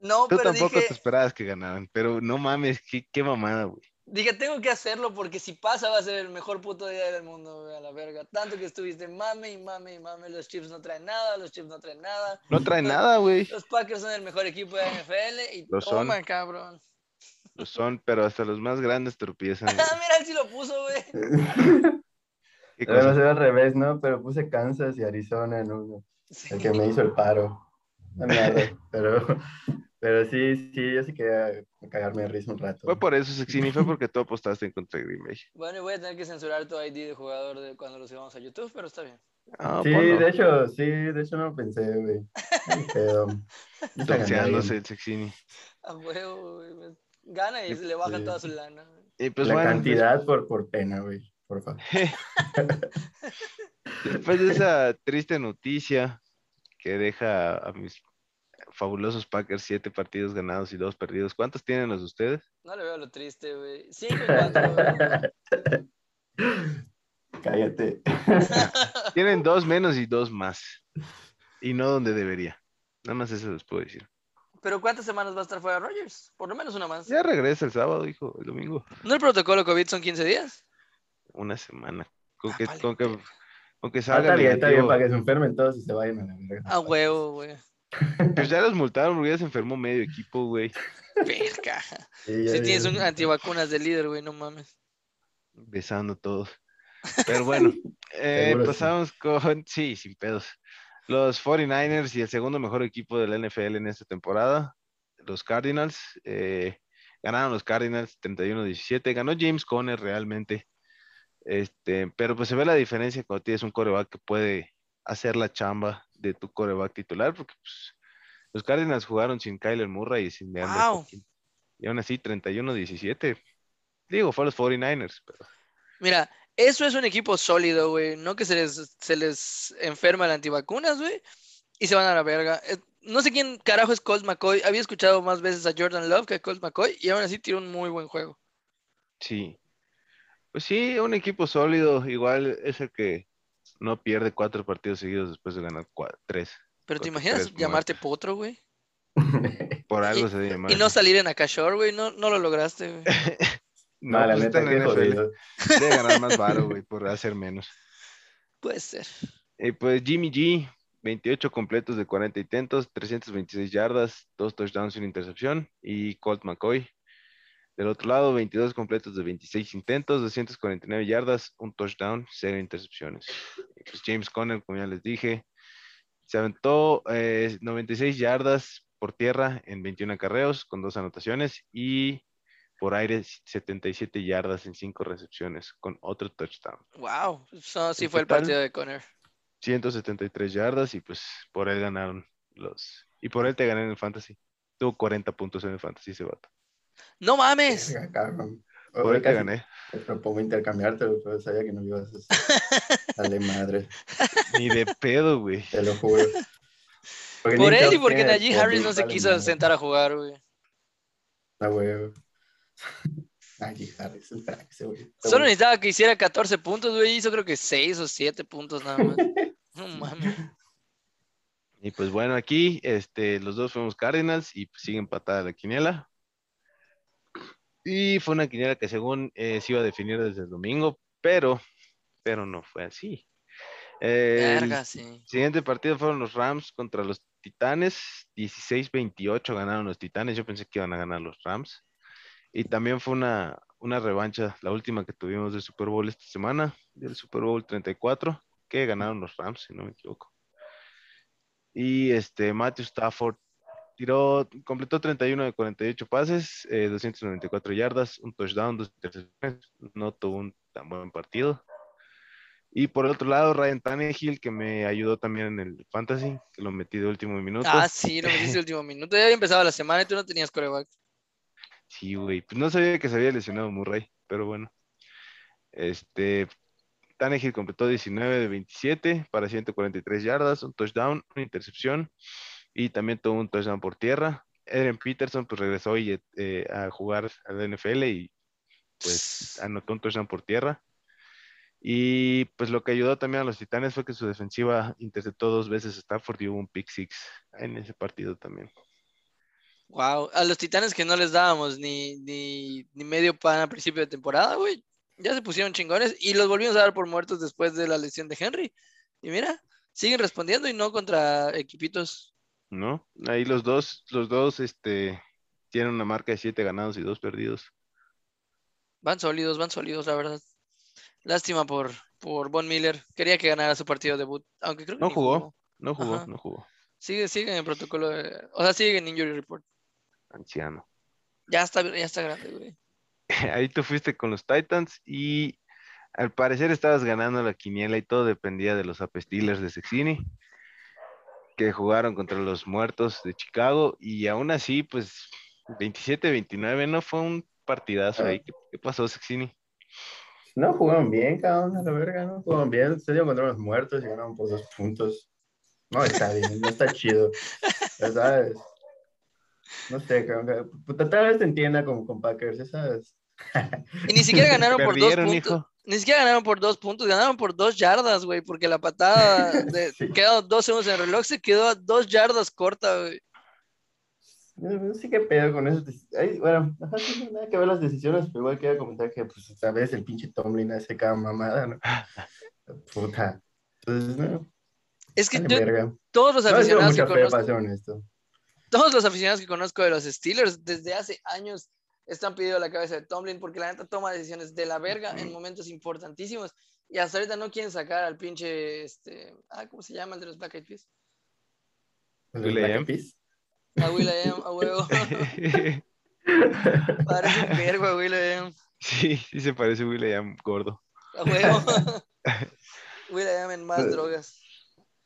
No, Tú pero tampoco dije, te esperabas que ganaran. Pero no mames, qué, qué mamada, güey. Dije, tengo que hacerlo porque si pasa va a ser el mejor puto día del mundo, güey, a la verga. Tanto que estuviste mame y mame y mame. Los Chiefs no traen nada, los Chiefs no traen nada. No trae nada, güey. Los Packers son el mejor equipo de NFL y Lo son. toma, cabrón. Lo son, pero hasta los más grandes tropiezan. Ah, mira, él sí lo puso, güey. ¿Qué Debe ser al revés, ¿no? Pero puse Kansas y Arizona en uno. Sí. El que me hizo el paro. No, nada, pero Pero sí, sí, yo sí quería cagarme de risa un rato. Fue por eso, Sexini, fue porque tú apostaste en contra de Green Bay. Bueno, y voy a tener que censurar tu ID de jugador de cuando lo subamos a YouTube, pero está bien. Ah, sí, de hecho, sí, de hecho no lo pensé, güey. El Sexini. A huevo, güey. pues, Gana y se le baja Sí. toda su lana. Y pues La bueno, cantidad por, por pena, güey. Por favor. después de esa triste noticia que deja a mis fabulosos Packers siete partidos ganados y dos perdidos, ¿cuántos tienen los de ustedes? No le veo lo triste, güey. 5 y 4, güey. Cállate. Tienen dos menos y dos más. Y no donde debería. Nada más eso les puedo decir. Pero ¿cuántas semanas va a estar fuera Rogers? Por lo menos una más. Ya regresa el sábado, hijo, el domingo. ¿No el protocolo COVID son 15 días? Una semana. Con Ah, que, vale, con que, con que Ah, salga está bien, está bien, para que se enfermen todos y se vayan a la verga. A huevo, güey. Pues ya los multaron porque ya se enfermó medio equipo, güey. Verga. Sí, Si tienes un antivacunas de líder, güey, no mames. Besando todos. Pero bueno, eh, sí. pasamos con. Sí, sin pedos. Los 49ers y el segundo mejor equipo de la NFL en esta temporada, los Cardinals. eh, ganaron los Cardinals 31-17. Ganó James Conner realmente. Este, pero pues se ve la diferencia cuando tienes un coreback que puede hacer la chamba de tu coreback titular, porque pues, los Cardinals jugaron sin Kyler Murray y sin DeAndre Wow. Hopkins. Y aún así, 31-17. Digo, fue a los 49ers, pero Mira, eso es un equipo sólido, güey. No que se les, se les enferma el antivacunas, güey. Y se van a la verga. Eh, No sé quién carajo es Colt McCoy. Había escuchado más veces a Jordan Love que a Colt McCoy. Y aún así tiró un muy buen juego. Sí. Pues sí, un equipo sólido, igual es el que no pierde cuatro partidos seguidos después de ganar tres. Pero ¿te imaginas tres, llamarte potro, güey? Por algo Y- se debe llamar. Y no salir en Akashore, güey. No, no lo lograste, güey. No, No, la pues neta, jodido. Debe ganar más varo, güey, por hacer menos. Puede ser. Eh, pues Jimmy G, 28 completos de 40 intentos, 326 yardas, dos touchdowns y una intercepción. Y Colt McCoy, del otro lado, 22 completos de 26 intentos, 249 yardas, un touchdown, cero intercepciones. Pues James Conner, como ya les dije, se aventó eh, 96 yardas por tierra en 21 acarreos con dos anotaciones y por aire 77 yardas en cinco recepciones con otro touchdown. Wow. Eso sí En fue el partido de Conner. 173 yardas y pues por él ganaron los... Y por él te gané en el fantasy. Tuvo 40 puntos en el fantasy ese vato. ¡No mames! Cabrón. Por casi gané. Te propongo intercambiarte, güey, pero sabía que no ibas a Dale madre, Ni de pedo, güey. te lo juro. Porque Por él y porque Najee Harris no se quiso madre. sentar a jugar, güey. Ah, güey. Najee Harris, un crack ese güey. Solo necesitaba que hiciera 14 puntos, güey. Hizo creo que 6 o 7 puntos nada más. No mames. Y pues bueno, aquí este, los dos fuimos Cardinals y pues, sigue empatada la quiniela. Y fue una quiniela que según eh, se iba a definir desde el domingo, pero, pero no fue así. Verga, sí. siguiente partido fueron los Rams contra los Titanes. 16-28 ganaron los Titanes. Yo pensé que iban a ganar los Rams. Y también fue una, una revancha, la última que tuvimos del Super Bowl esta semana, del Super Bowl 34, que ganaron los Rams, si no me equivoco. Y este Matthew Stafford tiró, completó 31 de 48 pases, eh, 294 yardas, un touchdown, dos intercepciones. No tuvo un tan buen partido. Y por el otro lado, Ryan Tannehill, que me ayudó también en el fantasy, que lo metí de último minuto. Ah, sí, lo metiste el último minuto. Ya había empezado la semana y tú no tenías coreback. Sí, güey. Pues no sabía que se había lesionado Murray, pero bueno. Este, Tannehill completó 19 de 27 para 143 yardas, un touchdown, una intercepción y también tuvo un touchdown por tierra. Eren Peterson pues regresó hoy eh, a jugar a la NFL y pues anotó un touchdown por tierra. Y pues lo que ayudó también a los Titanes fue que su defensiva interceptó dos veces a Stafford y hubo un pick six en ese partido también. Wow, a los titanes que no les dábamos ni, ni, ni medio pan a principio de temporada, güey. Ya se pusieron chingones y los volvimos a dar por muertos después de la lesión de Henry. Y mira, siguen respondiendo y no contra equipitos. ¿No? Ahí los dos, los dos, este, tienen una marca de siete ganados y dos perdidos. Van sólidos, van sólidos, la verdad. Lástima por, por Von Miller. Quería que ganara su partido debut, aunque creo que No jugó. No jugó, Ajá. no jugó. Sigue, sigue en el protocolo, de- o sea, sigue en injury report. anciano. Ya está, ya está grande, güey. Ahí tú fuiste con los Titans y al parecer estabas ganando la quiniela y todo dependía de los Apestilers de Sexini, que jugaron contra los muertos de Chicago y aún así, pues 27-29 no fue un partidazo ahí. ¿Qué, qué pasó, Sexini? No, jugaron bien, cabrón, a la verga, ¿no? Jugaron bien, se dio contra los muertos y ganaron por dos puntos. No está bien, no está chido. Ya sabes. No sé, cabrón. Puta, tal vez te entienda como con Packers, ya sabes. Y ni siquiera ganaron por dos Perdieron, puntos. hijo. Ni siquiera ganaron por dos puntos, ganaron por dos yardas, güey, porque la patada de, Sí. quedaron dos segundos en el reloj, se quedó a dos yardas corta, güey. No sé qué pedo con eso. Ay, bueno, no nada que ver las decisiones, pero igual quería comentar que, pues, esta vez el pinche Tomlin hace cada mamada, ¿no? Puta. Entonces, no, Es que yo- todos los No aficionados que conozco, todos los aficionados que conozco de los Steelers desde hace años están pidiendo la cabeza de Tomlin porque la neta toma decisiones de la verga en momentos importantísimos y hasta ahorita no quieren sacar al pinche, este, ah, ¿cómo se llama el de los Black Eyed Peas? ¿El Will Black I am? Peas? A Will.i.am, a huevo. Parece un vergo a Will.i.am, sí, sí se parece a William gordo. a huevo. Will.i.am en más drogas.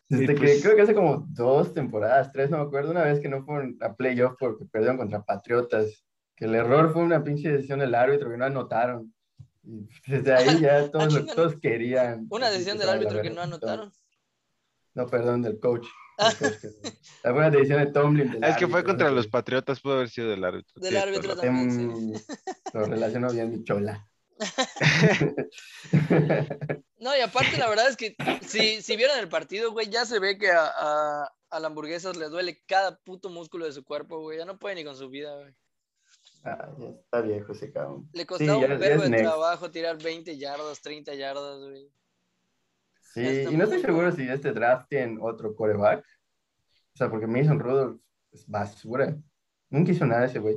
Desde que pues- creo que hace como dos temporadas, tres, no me acuerdo, una vez que no fueron a playoff porque perdieron contra Patriotas, que el error fue una pinche decisión del árbitro que no anotaron. Y desde ahí ya todos, chinga, todos querían. Una decisión del árbitro que no anotaron. No, perdón, del coach. La buena decisión de Tomlin. del Ah, es que fue contra ¿no? los Patriotas, pudo haber sido del árbitro. Del tienes árbitro también. Em, Lo relaciono bien mi chola. No, y aparte la verdad es que si, si vieron el partido, güey, ya se ve que a, a, a la hamburguesa le duele cada puto músculo de su cuerpo, güey. Ya no puede ni con su vida, güey. Ah, ya está viejo ese cabrón. Le costaba ya- un es de next. trabajo tirar 20 yardas, 30 yardas, güey. Sí, está y no estoy seguro si este draft tiene otro coreback. O sea, porque Mason Rudolph es basura. Nunca hizo nada ese güey.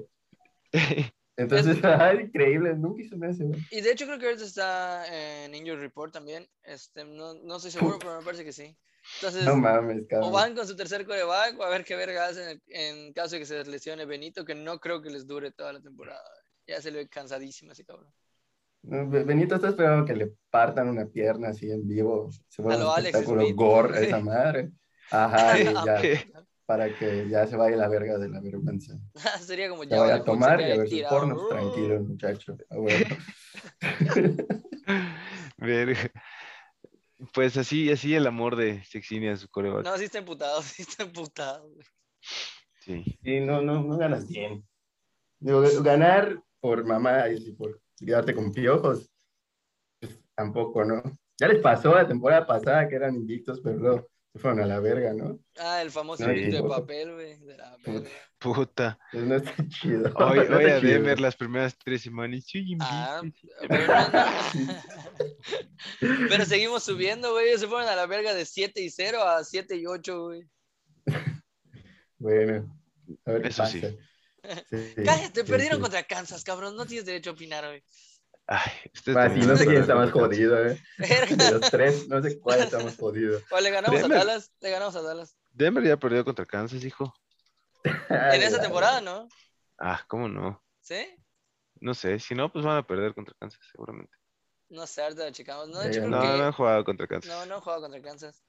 Entonces, ay, increíble, nunca hizo nada ese güey. Y de hecho creo que ahorita está en Injury Report también. Este, no, no estoy seguro, pero me parece que sí. Entonces, No mames, o cabrón. van con su tercer coreback o a ver qué verga hacen en, en caso de que se lesione Benito, que no creo que les dure toda la temporada. Ya se le ve cansadísimo ese cabrón. No, Be- Benito está esperando que le partan una pierna así en vivo. Se lo un Alex espectáculo Smith. gore esa madre. Ajá, y ya, para que ya se vaya la verga de la vergüenza. Sería como Se ya vaya a tomar y a ver sus tirado. pornos. Tranquilo, muchacho. Ah, bueno. Verga. Pues así, así el amor de Sexini a su coreback. No, sí está emputado, sí está emputado. güey. Sí. Y no, no, no ganas bien. Digo, ganar por mamá y por quedarte con piojos, pues, tampoco, ¿no? Ya les pasó la temporada pasada que eran invictos, pero luego se fueron a la verga, ¿no? Ah, el famoso No, de papel, güey. De la verga. Puta. Pues no está chido. Hoy, No hoy está a. Denver las primeras tres semanas. Sí, Ah, pero, no- pero seguimos subiendo, güey. Se fueron a la verga de 7 y 0 a 7 y 8, güey. Bueno, a ver qué Eso pasa. sí. Sí, Cállate, sí, perdieron sí. contra Kansas, cabrón. No tienes derecho a opinar, güey. Ay, ustedes Ah, también sí, no sé quién está más jodido, ¿eh? De los tres, no sé cuál está más jodido. O le ganamos a. Dallas. Le ganamos a Dallas. Denver ya perdió contra Kansas, hijo. En esa temporada, ¿no? Ah, ¿cómo no? ¿Sí? No sé, si no, pues van a perder contra Kansas, seguramente. No sé, ahorita lo checamos. No, hecho, No, que... no han jugado contra Kansas. No, no he jugado contra Kansas.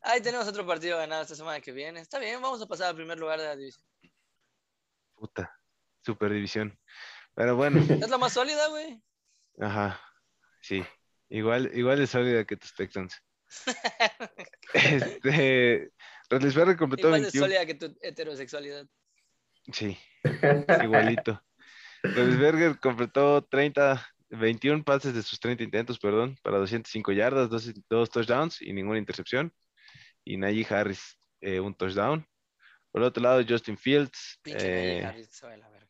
Ahí tenemos otro partido ganado esta semana que viene. Está bien, vamos a pasar al primer lugar de la división. Puta, super división. Pero bueno, Es la más sólida, güey. Ajá, sí. Igual, igual de sólida que tus Texans. Este, Roethlisberger completó Igual de 21. sólida que tu heterosexualidad. Sí, igualito. Roethlisberger completó 30, 21 pases de sus 30 intentos, perdón, para 205 yardas, dos, dos touchdowns y ninguna intercepción. Y Najee Harris, eh, un touchdown. Por otro lado, Justin Fields, Pinche eh, Harris, a la verga.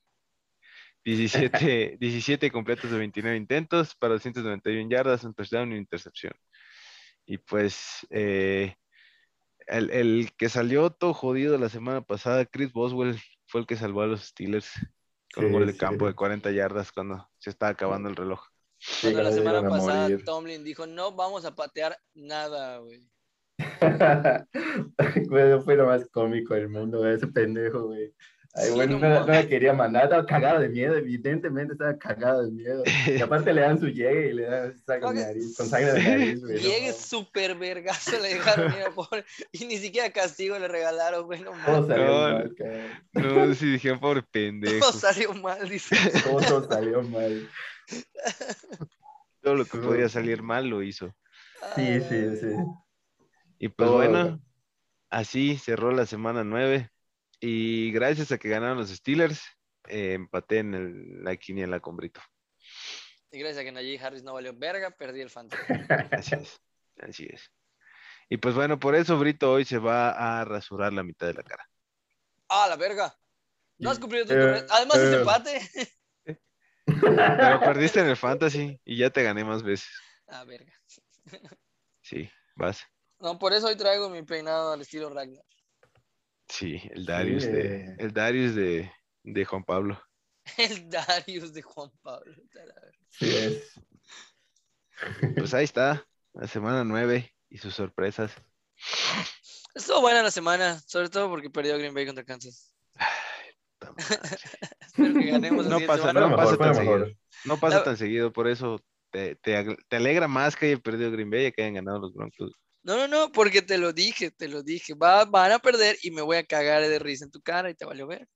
17, 17 completos de 29 intentos para 291 yardas, un touchdown y una intercepción. Y pues eh, el, el que salió todo jodido la semana pasada, Chris Boswell, fue el que salvó a los Steelers con un Sí, gol de sí. campo de 40 yardas cuando se estaba acabando el reloj. Sí, Cuando la semana pasada morir. Tomlin dijo, no vamos a patear nada, güey. Güey, fue lo más cómico del mundo, güey, ese pendejo, güey. Ay, bueno, no, no, me quería mandar, estaba cagado de miedo, evidentemente estaba cagado de miedo. Y aparte le dan su llegue y le dan con, nariz, con sangre de nariz, güey. Llegue súper vergazo le dejaron, mira, pobre. Y ni siquiera castigo le regalaron, güey, no Todo salió No, mal, cabrón. No, si dijeron pobre pendejo. Todo salió mal, dice. Todo, todo salió mal. Todo lo que podía salir mal lo hizo. Sí, sí, sí. Y pues Todo. bueno, así cerró la semana 9. Y gracias a que ganaron los Steelers, eh, empaté en el- la quiniela con Brito. Y gracias a que Najee Harris no valió verga, perdí el fantasy. Así es. Así es. Y pues bueno, por eso Brito hoy se va a rasurar la mitad de la cara. ¡Ah, la verga! No has cumplido tu Eh, torneo. Además, ese eh. empate. Pero perdiste en el fantasy y ya te gané más veces. Ah, verga. Sí, vas. No, por eso hoy traigo mi peinado al estilo Ragnar. Sí, el Darius de, eh. el Darius de, de Juan Pablo. El Darius de Juan Pablo. Sí es. Pues ahí está, la semana 9 y sus sorpresas. Estuvo buena la semana, sobre todo porque perdió Green Bay contra Kansas. Puta madre. Espero que ganemos No pasa semana. no mejor, pasa tan mejor. seguido. No pasa La- tan seguido, por eso te, te, te alegra más que haya perdido Green Bay y que hayan ganado los Broncos. No, no, no, porque te lo dije, te lo dije. Va, van a perder y me voy a cagar de risa en tu cara y te valió ver.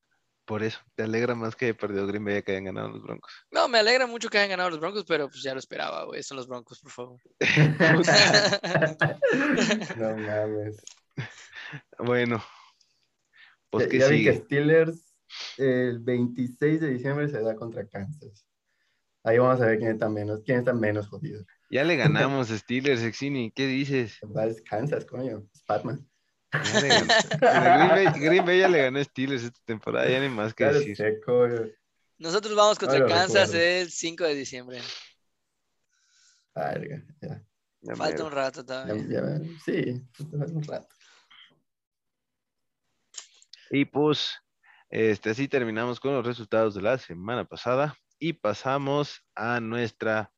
Por eso, te alegra más que haya perdido Green Bay y que hayan ganado los Broncos. No, me alegra mucho que hayan ganado los Broncos, pero pues ya lo esperaba, güey. Son los Broncos, por favor. No mames. Bueno, pues Ya- que ya vi que. Steelers el 26 de diciembre se da contra Kansas. Ahí vamos a ver quién está menos, quién está menos jodido. Ya le ganamos Steelers, Exini, ¿qué dices? Va, es Kansas, coño. Es Batman. Ya le ganó- Green, Bay, Green Bay ya le ganó a Steelers esta temporada, ya ni más que Ya decir. Nosotros vamos contra No Kansas recuerdo. el 5 de diciembre. Verga, ya. Ya Falta un rato Ya, todavía. ya, sí, falta un rato. Y pues, este, así terminamos con los resultados de la semana pasada y pasamos a nuestra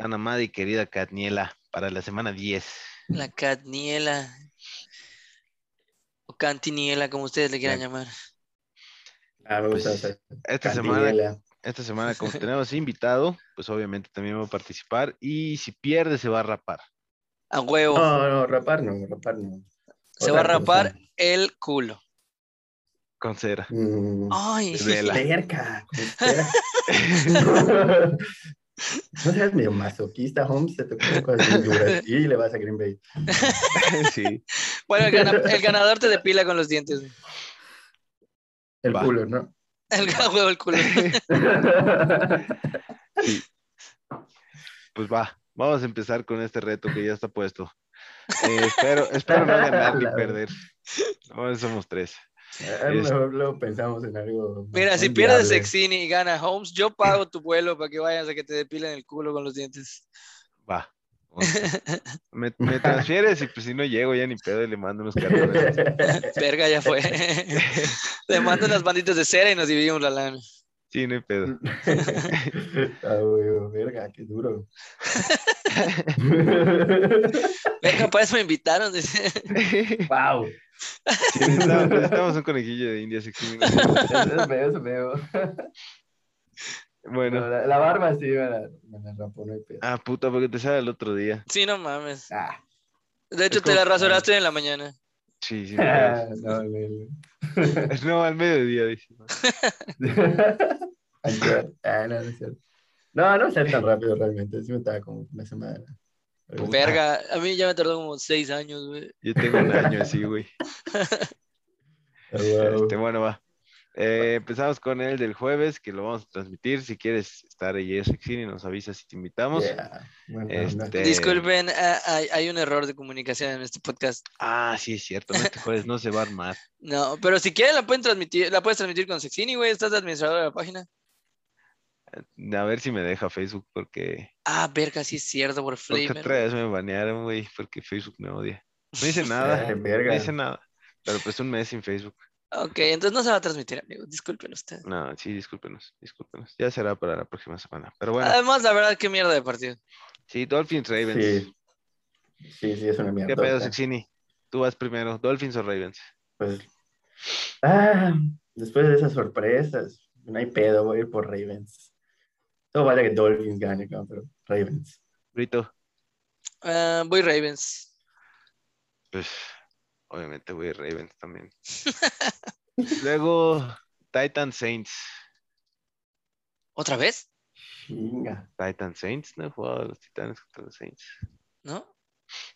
tan amada y querida Catniela para la semana 10. La Catniela. O Cantiniela, como ustedes le quieran La- llamar. Ah, Pues, Esta semana, esta semana, como tenemos invitado, pues obviamente también va a participar y si pierde se va a rapar. A huevo. No, no, rapar no, rapar no. Se va a rapar cosa. el culo. Con cera. Mm, Ay. Cerca. No seas medio masoquista, Holmes, se te ocurren cosas duras y le vas a Green Bay. sí. Bueno, el, gana- el ganador te depila con los dientes. El Va. culo, ¿no? El huevo el culo. Pues va, vamos a empezar con este reto que ya está puesto. Eh, espero, espero no ganar ni perder. No, somos tres. A lo Es- mejor luego pensamos en algo. Mira, si pierdes viable. Exini y gana Holmes, yo pago tu vuelo para que vayas a que te depilen el culo con los dientes. Va. Me, me transfieres y pues si no llego ya ni pedo y le mando unos cartones. Verga, ya fue. Le mando unas banditas de cera y nos dividimos la lana. Sí, no hay pedo. Ah, güey, verga, qué duro. Venga, para eso me invitaron. wow. Sí, necesitamos, necesitamos un conejillo de indias. aquí. Eso veo, eso veo. Bueno, la, la barba sí me la, me la rapó, no hay pedo. ah, puta, porque te sale el otro día. Sí, no mames. Ah, De hecho, Es te como- la rasuraste en la mañana. Sí, sí. ah, no. No, al mediodía, dice. Ah, no, no es. No, no sé tan rápido realmente. Sí me estaba como una semana. Pero- Verga, a mí ya me tardó como seis años, güey. Yo tengo un año así, güey. Ah. Este, bueno, va. Eh, empezamos con el del jueves, que lo vamos a transmitir. Si quieres estar ahí, es y nos avisas si te invitamos. Yeah. Bueno, Este- Disculpen, ah, hay, hay un error de comunicación en este podcast. Ah, sí, es cierto. No, este jueves no se va a armar. No, pero si quieren la pueden transmitir, la puedes transmitir con Sexini, güey. Estás de administrador de la página. A ver si me deja Facebook, porque, Ah, verga, sí es cierto, por porque Flamer. otra vez me banearon, güey, porque Facebook me odia. No hice nada, Eh, no hice nada. Pero pues un mes sin Facebook. Ok, entonces no se va a transmitir, amigos. Disculpen ustedes. No, sí, discúlpenos, discúlpenos. Ya será para la próxima semana. Pero bueno, Además, la verdad, qué mierda de partido. sí, Dolphins Ravens. Sí. Sí, sí, es una mierda. ¿Qué pedo, Sexini? Tú vas primero, ¿Dolphins o Ravens? Pues. Ah, después de esas sorpresas, no hay pedo, voy a ir por Ravens. Todo vale que Dolphins gane, pero Ravens. Brito, Ah, voy Ravens. pues obviamente voy a Ravens también. Luego, Titan Saints. ¿Otra vez? Chinga. Titan Saints, no he jugado a los Titanes contra los Saints. ¿No?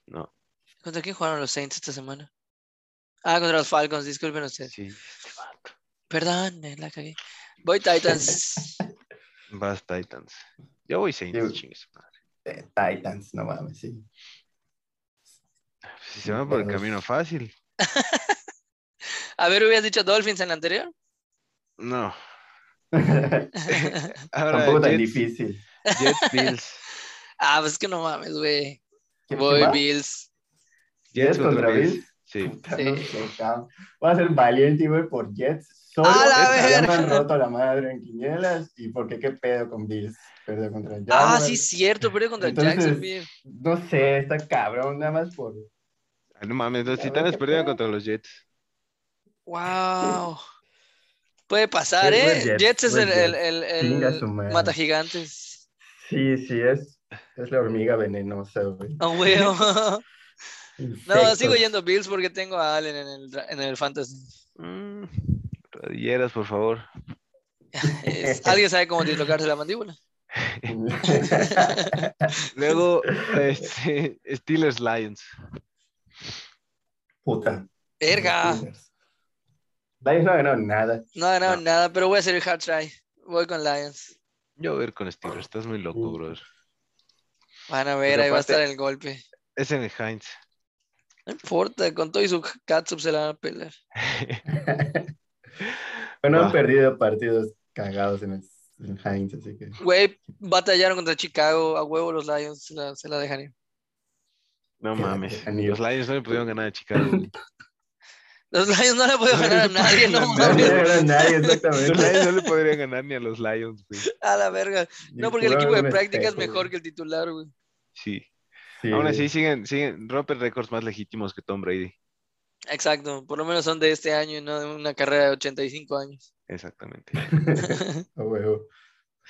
No, ¿Contra quién jugaron los Saints esta semana? Ah, contra los Falcons, disculpen ustedes. sí, este. Perdón, me la cagué. Voy Titans. Vas Titans. Yo voy Saints, Yo- chingue su madre. Eh, Titans, no mames, sí. Si se van por el camino fácil. A ver, ¿hubieras dicho Dolphins en la anterior? No. Tampoco Ahora, tan Jets, difícil. Jets, Bills. ah, pues es que no mames, güey. ¿Qué- Voy va? Bills. Jets contra Bills. Sí. Sí. no sé, cabrón. Voy a ser valiente y voy por Jets. Solo ¡A la porque ya me han roto la madre en quinielas y porque qué pedo con Bills. Perdió contra Ah, Jaguars. sí, cierto, perdió contra Entonces- Jacksonville. No sé, está cabrón, nada más por. Ah, No mames, los Titanes ¿qué perdieron contra los Jets. Wow. Puede pasar, ¿eh? Jets, Jets es el, el, Jets. el, el Chinga su madre. mata gigantes. Sí, sí, es, es la hormiga venenosa, güey. A huevo. No, sigo yendo Bills porque tengo a Allen en el, en el fantasy. Mm, rodilleras, por favor. ¿Alguien sabe cómo dislocarse la mandíbula? Luego, este, Steelers Lions. Puta. Verga. Lions no ha ganado nada. No ha ganado No. nada, pero voy a hacer el hard try. Voy con Lions. Yo voy a ir con Steelers, estás muy loco, brother. Van a ver, Pero ahí va a estar el golpe. Es en el Heinz. No importa, con todo y su catsup se la van a pelar. Bueno, han perdido partidos cagados en el, en Heinz, así que. Güey, batallaron contra Chicago. A huevo los Lions se la, se la dejan ir. No Qué mames. Los Lions no le pudieron ganar a Chicago. güey. Los Lions no le puedo ganar a nadie, no No, No mames. le ganó a nadie, Los exactamente. Lions no le podrían ganar ni a los Lions, güey. A la verga. No, porque el equipo de práctica es mejor que el titular, güey. Sí. Sí, Aún así siguen, siguen, rompen récords más legítimos que Tom Brady. Exacto. Por lo menos son de este año y no de una carrera de 85 años. Exactamente.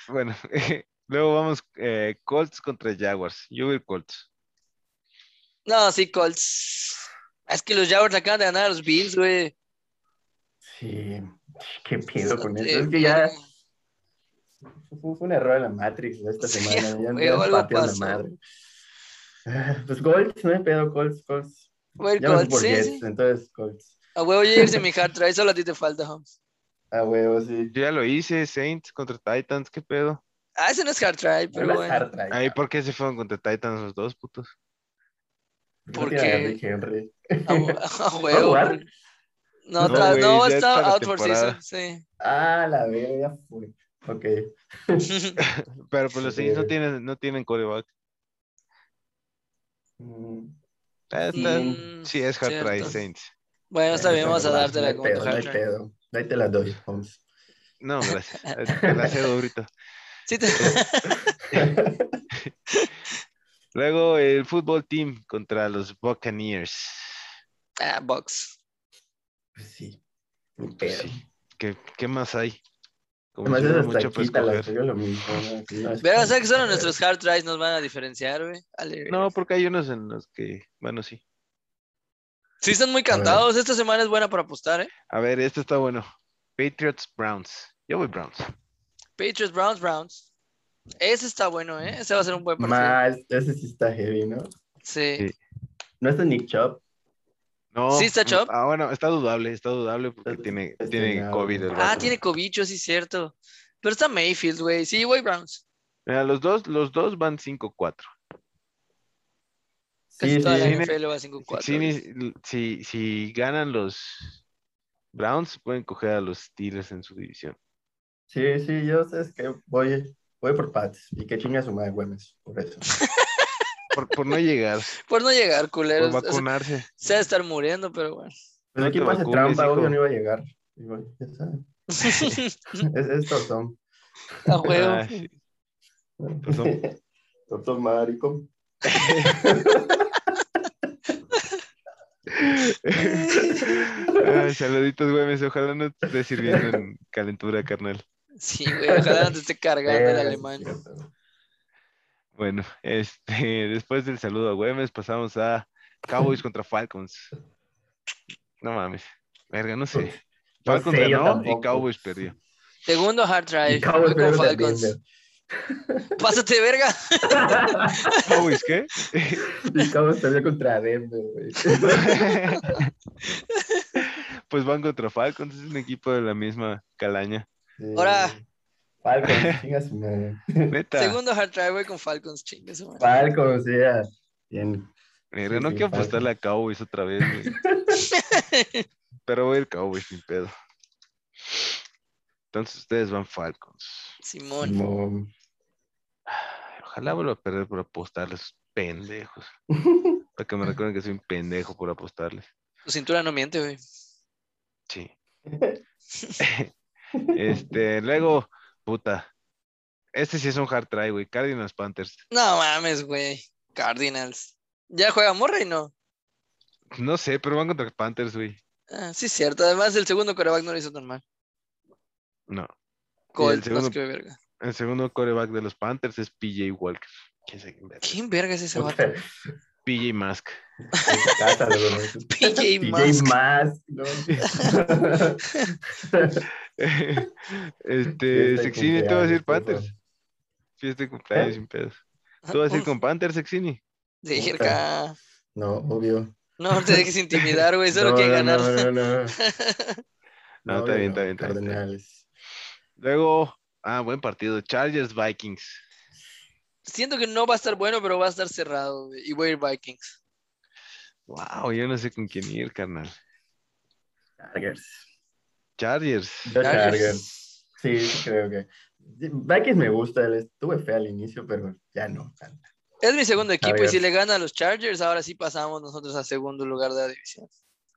Bueno, luego vamos eh, Colts contra Jaguars. Yo voy Colts. No, sí, Colts. Es que los Jaguars acaban de ganar a los Bills, güey. Sí. ¿Qué pedo con eso? Es que ya fue, un error en la Matrix de esta Sí, semana. Ya, güey, ya algo pateó la pasó. madre. Ah, Pues Colts, no hay pedo, Colts, Colts. Voy me fui Colts, sí, sí. entonces Colts. A huevo, yo hice mi hard try, solo a ti te falta, Holmes. A huevo, sí. Yo ya lo hice, Saints contra Titans, ¿qué pedo? Ah, ese no es hard try, pero No bueno. hard try, Ahí. ¿por qué se fueron contra Titans los dos, putos? Porque- a Henry. A, a ¿Va a huevo. No, No, güey, no, está out for season, sí. Ah, la verga, ya fue. Ok. Pero pues los Saints no tienen, no tienen coreback. Mm, Está- Mm, sí, es hard try, cierto. Saints. Bueno, está bien, vamos a no dártela como pedo, tu No hard try. pedo. Ahí te la doy, Holmes. No, gracias. Eh, Te la cedo ahorita. Sí, te- Luego el fútbol team contra los Buccaneers. Ah, box. Pues sí. Pues pedo. sí. ¿Qué, qué más hay? Como mucho yo lo mismo. Pero, que solo nuestros hard tries nos van a diferenciar, güey. No, porque hay unos en los que, bueno, sí. Sí, están muy cantados. Esta semana es buena para apostar, ¿eh? A ver, este está bueno. Patriots Browns. Yo voy Browns. Patriots, Browns, Browns. Ese está bueno, ¿eh? Ese va a ser un buen partido. Más, ese sí está heavy, ¿no? Sí. Sí. No está Nick Chop. No. ¿Sí está mm, Chop? Ah, bueno, está dudable, está dudable porque Está- tiene, está tiene estrenado. COVID. el Ah, tiene cobicho, sí, cierto. Pero está Mayfield, güey. Sí, voy Browns. Mira, los dos, los dos van 5-4. Casi Sí, toda la sí. sí. NFL va 5-4. Si, güey. si, si ganan los Browns, pueden coger a los Steelers en su división. Sí, sí, yo sé es que voy, voy por Pats. Y que chinga su madre Güemes, por eso. Por, por no llegar, Por no llegar, por culeros. O sea, vacunarse. Se va a estar muriendo, pero bueno. Equipo hace vacunes, trampa, hijo. obvio no iba a llegar. Ya. Es, es Totón. A huevo. Sí. Totón. Totón marico. Ay, saluditos, güey. Ojalá no te esté sirviendo en calentura, carnal. Sí, güey, ojalá no te esté cargando el Eh, alemán. Bueno, este, después del saludo a Güemes, pasamos a Cowboys contra Falcons. No mames. Verga, no sé. No Falcons sé, yo ganó y. Cowboys perdió. Segundo hard drive. Y Cowboys con Falcons. Pásate, verga. ¿Cowboys qué? Y Cowboys perdió contra Denver, güey. pues van contra Falcons, es un equipo de la misma calaña. Sí. Ahora. Falcons, chinga su madre. Neta. Segundo hard drive, voy con Falcons. Chingue su madre. Falcons, ya. Bien. Sí, no sí, quiero Falcons. apostarle a Cowboys otra vez, güey. Pero voy a ir Cowboys sin pedo. Entonces ustedes van Falcons. Simón. Simón. Ojalá vuelva a perder por apostarles, pendejos. Para que me recuerden que soy un pendejo por apostarles. Tu cintura no miente, güey. Sí. Este, luego, puta. Este sí es un hard try, güey. Cardinals Panthers. No mames, güey. Cardinals. ¿Ya juega Murray, no? No sé, pero van contra Panthers, güey. Ah, sí, es cierto. Además, el segundo coreback no lo hizo tan mal. No. Colt, no segundo- qué verga. El segundo coreback de los Panthers es PJ Walker. ¿Quién sabe quién verga? ¿Quién verga es ese vato? PJ Mask. PJ Mask. Mask, ¿no? este, Sexini, tú vas a por Panthers. Fiesta de cumpleaños ¿Eh? sin pedos. Tú vas a ir con Panthers, Sexini. De cerca. No, obvio. No te dejes intimidar, güey. Solo no, que no, ganar. No, no, no. No, está bien, está bien, está bien. Cardenales. Luego, ah, buen partido. Chargers Vikings. Siento que no va a estar bueno, pero va a estar cerrado. Y voy a ir Vikings. Wow, yo no sé con quién ir, carnal. Chargers. Chargers. Yo Chargers. Sí, creo que. Vikings me gusta, estuve feo al inicio, pero ya no. Es mi segundo equipo y si le gana a los Chargers, ahora sí pasamos nosotros a segundo lugar de la división.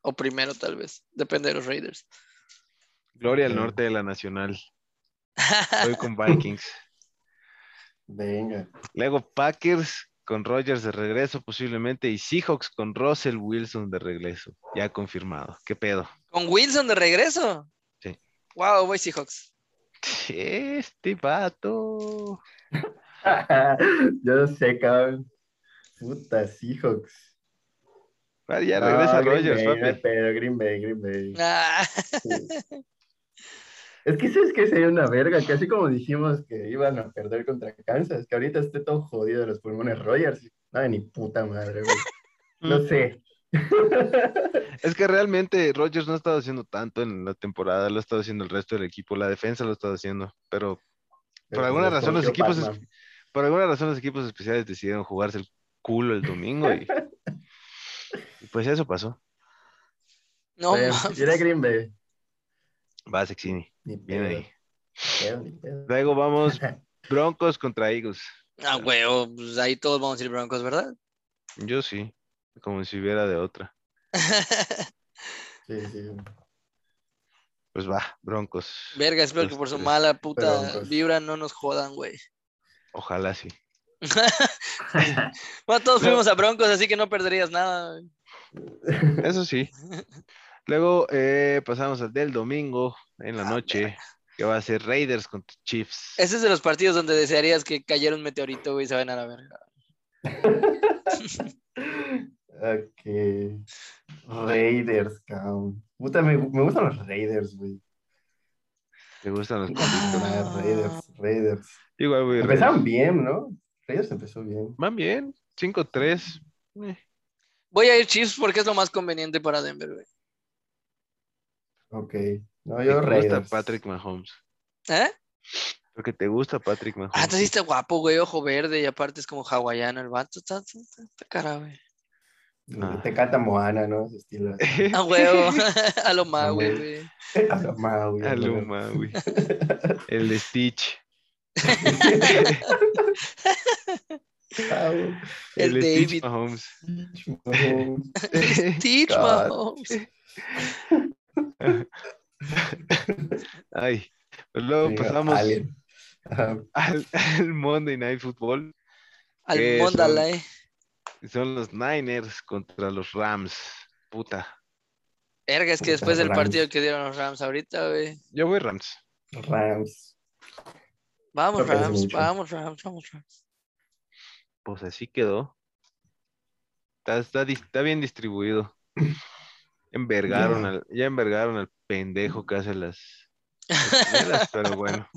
O primero, tal vez. Depende de los Raiders. Gloria al norte de la nacional. Voy con Vikings. Venga. Luego Packers con Rogers de regreso posiblemente y Seahawks con Russell Wilson de regreso. Ya confirmado. ¿Qué pedo? ¿Con Wilson de regreso? Sí. Wow, voy Seahawks. Este vato. Yo sé, cabrón. Puta, Seahawks. Ah, ya No, regresa Rogers, Bay, no papi. pedo, Green Bay, Green Bay. Ah, Sí. Es que sabes que sería una verga, que así como dijimos que iban a perder contra Kansas, que ahorita esté todo jodido de los pulmones Rogers. No, ni puta madre, güey. No sé. Es que realmente Rogers no ha estado haciendo tanto en la temporada, lo ha estado haciendo el resto del equipo, la defensa lo ha estado haciendo, pero Pero alguna pues, razón los equipos es- por alguna razón los equipos especiales decidieron jugarse el culo el domingo y, y pues eso pasó. no a Green Bay. Va Sexini, Ni bien pedo, ahí. ni pedo, ni pedo. Luego vamos Broncos contra Eagles. Ah, huevo, pues ahí todos vamos a ir Broncos, ¿verdad? Yo sí, como si hubiera de otra. Sí, sí. Pues va, Broncos. Verga, espero que por su mala puta Broncos. vibra no nos jodan, güey. Ojalá sí. Bueno, todos No. fuimos a Broncos, así que no perderías nada. güey. Eso sí. Luego eh, pasamos al del domingo en la Ah, noche, que va a ser Raiders contra Chiefs. Ese es de los partidos donde desearías que cayera un meteorito, güey, y se vayan a la verga. ok. Raiders, cabrón. Puta, me, me gustan los Raiders, güey. ¿Te gustan los Ah? Raiders, Raiders. Igual voy a Raiders. Empezaron bien, ¿no? Raiders empezó bien. Van bien, 5-3. Eh, Voy a ir Chiefs porque es lo más conveniente para Denver, güey. Ok. No, ¿Te yo gusta Raiders. Patrick Mahomes? ¿Eh? Porque te gusta Patrick Mahomes. Ah, sí está guapo, güey, ojo verde y aparte es como hawaiano el vato. Está, está, está- está cara, güey. Ah. Te canta Moana, ¿no? Ese estilo. A huevo, a lo Maui, güey. A lo Maui, a lo- güey. El de Stitch. El El, Stitch David. Mahomes. Mahomes. God. Mahomes. Ay, pues luego Digo, pasamos al, al Monday Night Football. Al ¿Qué Mondalay. Son los Niners contra los Rams. Puta. Verga, es que después del partido que dieron los Rams ahorita, güey. Yo voy Rams. Rams. Vamos, Rams, vamos, Rams, vamos, Rams. Pues así quedó. Está, está, dis- está bien distribuido. Envergaron al, ya envergaron al pendejo que hace las, las pero bueno.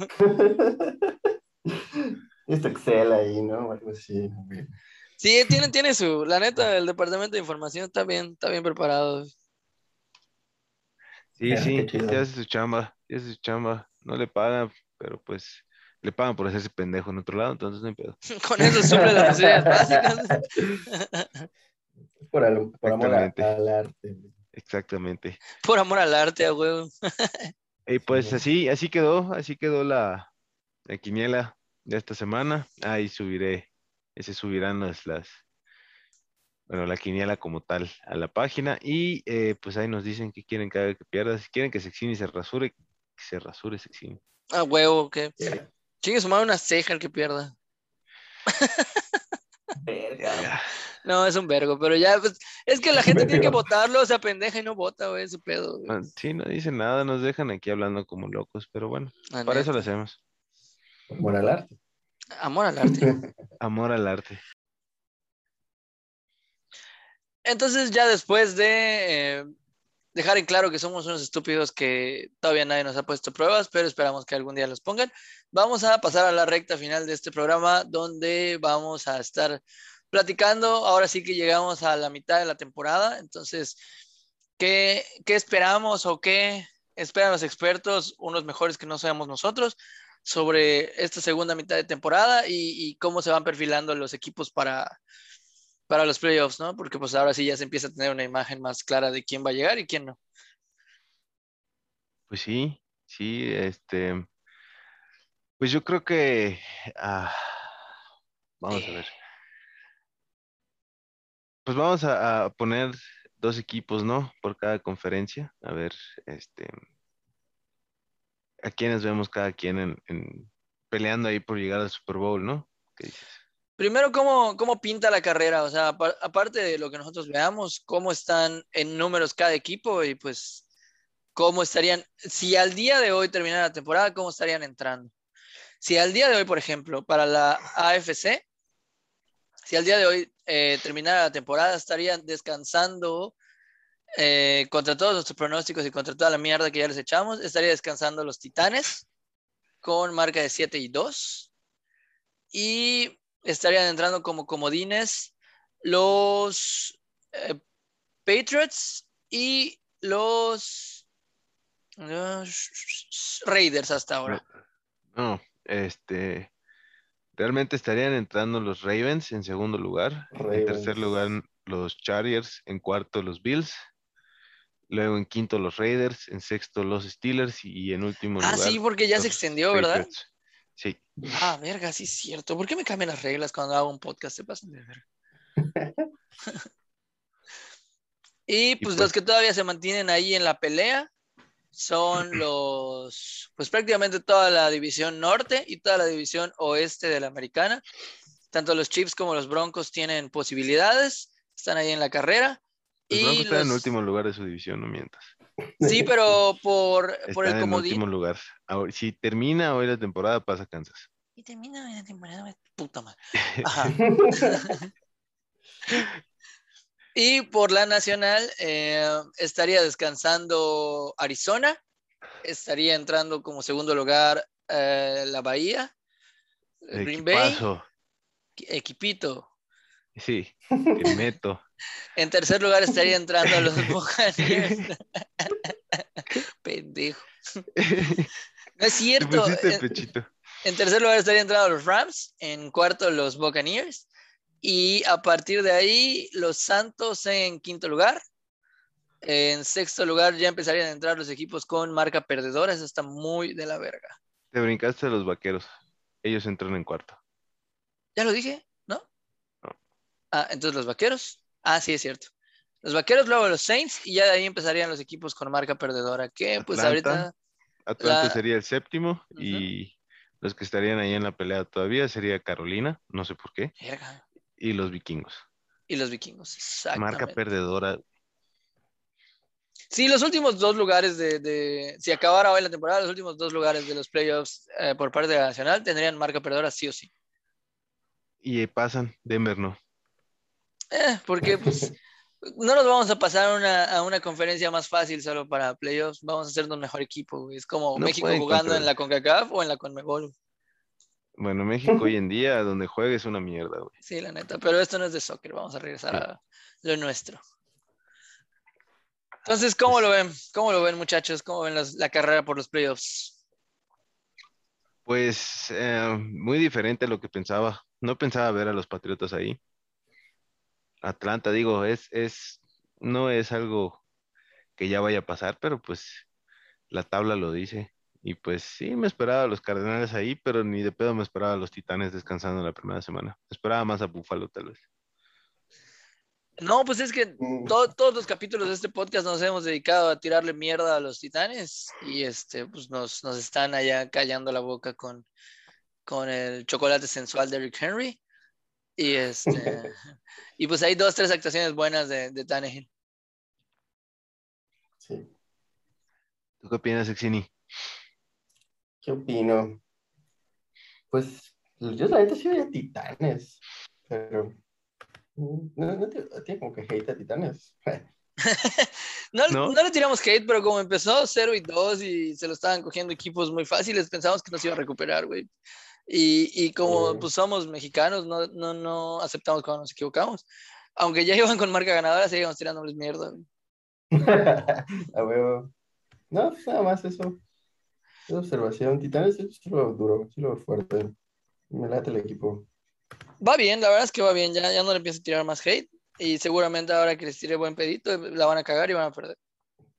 Este Excel ahí, ¿no? Algo así. Sí, tiene, tiene su, la neta, el departamento de información está bien, está bien preparado. Sí, sí, chido. ya hace su chamba, ya hace su chamba. No le pagan, pero pues le pagan por hacerse pendejo en otro lado, entonces no hay pedo. Con eso suple las necesidades básicas. Por, al- por amor a- Exactamente. al arte. Exactamente. Por amor al arte, a huevo. Y pues así, así quedó, así quedó la, la quiniela de esta semana. Ahí subiré, ese subirán las, las, bueno, la quiniela como tal a la página. Y eh, pues ahí nos dicen que quieren que haga que pierda. Si quieren que Sexini se rasure, que se rasure Sexini. A huevo, que Ya. chingue su madre una ceja el que pierda. Verga. No, es un vergo, pero ya, pues, es que la gente tiene que votarlo, o sea, pendeja y no vota, güey, ese pedo. güey. Ah, Sí, no dicen nada, nos dejan aquí hablando como locos, pero bueno, La para eso lo hacemos. Amor al arte. Amor al arte. Amor al arte. Entonces, ya después de eh, dejar en claro que somos unos estúpidos que todavía nadie nos ha puesto pruebas, pero esperamos que algún día los pongan, vamos a pasar a la recta final de este programa donde vamos a estar platicando. Ahora sí que llegamos a la mitad de la temporada, entonces, ¿qué, qué esperamos o qué esperan los expertos, unos mejores que no seamos nosotros, sobre esta segunda mitad de temporada y, cómo se van perfilando los equipos para, para los playoffs, ¿no? Porque pues ahora sí ya se empieza a tener una imagen más clara de quién va a llegar y quién no. Pues sí, sí, este, pues yo creo que, ah, vamos a ver. Pues vamos a, a poner dos equipos, ¿no? Por cada conferencia. A ver, este, a quiénes vemos cada quien en, en- peleando ahí por llegar al Super Bowl, ¿no? ¿Qué dices? Primero, ¿cómo, ¿cómo pinta la carrera? O sea, apar- aparte de lo que nosotros veamos, ¿cómo están en números cada equipo? Y pues, ¿cómo estarían? Si al día de hoy terminara la temporada, ¿cómo estarían entrando? Si al día de hoy, por ejemplo, para la AFC, si al día de hoy eh, terminara la temporada, estarían descansando eh, contra todos nuestros pronósticos y contra toda la mierda que ya les echamos, estaría descansando los Titanes con marca de 7 y 2. Y estarían entrando como comodines los eh, Patriots y los, los Raiders hasta ahora. No, este, realmente estarían entrando los Ravens en segundo lugar, en tercer lugar los Chargers, en cuarto los Bills, luego en quinto los Raiders, en sexto los Steelers y en último Ah, lugar sí, porque ya se los extendió, ¿verdad? Patriots. Sí, Ah, verga, sí es cierto. ¿Por qué me cambian las reglas cuando hago un podcast? Se pasan de verga. y pues, pues- los que todavía se mantienen ahí en la pelea son los, pues prácticamente toda la división norte y toda la división oeste de la americana. Tanto los Chiefs como los Broncos tienen posibilidades, están ahí en la carrera. los y Broncos están en los- último lugar de su división, no mientas. Sí, pero por, por el en comodín. último lugar. Ahora, si termina hoy la temporada, pasa Kansas. Y termina la temporada, puta madre. Ajá. Y por la nacional eh, estaría descansando Arizona, estaría entrando como segundo lugar eh, la Bahía, eh, Green Bay. Equipito. Sí, meto. En tercer lugar estaría entrando los Buccaneers. Pendejo. No es cierto. En, en tercer lugar estarían entrando los Rams, en cuarto los Buccaneers. Y a partir de ahí, los Santos en quinto lugar. En sexto lugar ya empezarían a entrar los equipos con marca perdedora. Eso está muy de la verga. Te brincaste a los vaqueros. Ellos entran en cuarto. ¿Ya lo dije? ¿No? No. Ah, entonces los vaqueros. Ah, sí, es cierto. Los vaqueros, luego los Saints, y ya de ahí empezarían los equipos con marca perdedora. Que pues ahorita. Atlanta La- sería el séptimo y los que estarían ahí en la pelea todavía sería Carolina, no sé por qué, Verga. Y los vikingos. Y los vikingos. Marca Exactamente. perdedora. Sí, los últimos dos lugares de, si acabara hoy la temporada, los últimos dos lugares de los playoffs eh, por parte de la Nacional tendrían marca perdedora sí o sí. Y pasan, Denver no. Eh, porque pues, no nos vamos a pasar a una conferencia más fácil solo para playoffs, vamos a ser un mejor equipo. Es como México jugando en la CONCACAF o en la CONMEBOL. Bueno, México hoy en día, donde juegue es una mierda, güey. Sí, la neta, pero esto no es de soccer, vamos a regresar a lo nuestro. Entonces, ¿cómo pues lo ven? ¿Cómo lo ven, muchachos? ¿Cómo ven la carrera por los playoffs? Pues eh, muy diferente a lo que pensaba. No pensaba ver a los Patriotas ahí. Atlanta, digo, es, es, no es algo que ya vaya a pasar, pero pues la tabla lo dice. Y pues sí, me esperaba a los Cardenales ahí, pero ni de pedo me esperaba a los Titanes descansando en la primera semana. esperaba más a Buffalo tal vez. No, pues es que mm. todos los capítulos de este podcast nos hemos dedicado a tirarle mierda a los titanes y este, pues nos, están allá callando la boca con, con el chocolate sensual de Rick Henry. Y este, y pues hay dos, tres actuaciones buenas de, de Tannehill. Sí. ¿Tú qué opinas, Exini? ¿Qué opino? Pues yo la neta sí a Titanes, pero no, no tiene como que hate a Titanes. no, ¿No? le tiramos hate, pero como empezó 0 y 2 y se lo estaban cogiendo equipos muy fáciles, pensamos que nos iba a recuperar, güey. Y, y, como pues somos mexicanos, no, no, no aceptamos cuando nos equivocamos. Aunque ya iban con marca ganadora, seguíamos tirándoles mierda. a huevo. No, pues nada más eso. Esa observación. Titanes es lo duro, es lo fuerte. Me late el equipo. Va bien, la verdad es que va bien. Ya, ya no le empiezo a tirar más hate. Y seguramente ahora que les tire buen pedito, la van a cagar y van a perder.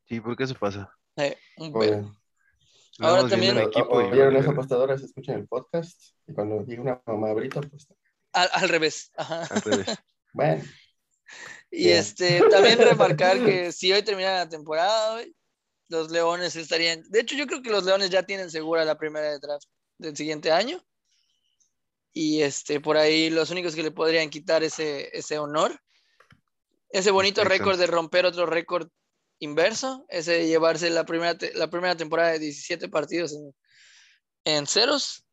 Sí, ¿por qué eso pasa? Eh, un Ahora también. El equipo o, o, los apostadores escuchan el podcast y cuando diga una mamá brita, pues. Al, al revés. Ajá. Al revés. bueno. Y este, también remarcar que si hoy termina la temporada, los Leones estarían. De hecho, yo creo que los Leones ya tienen segura la primera de draft del siguiente año y este, por ahí los únicos que le podrían quitar ese, ese honor, ese bonito récord de romper otro récord inverso, ese de llevarse la primera, la primera temporada de 17 partidos en, en ceros,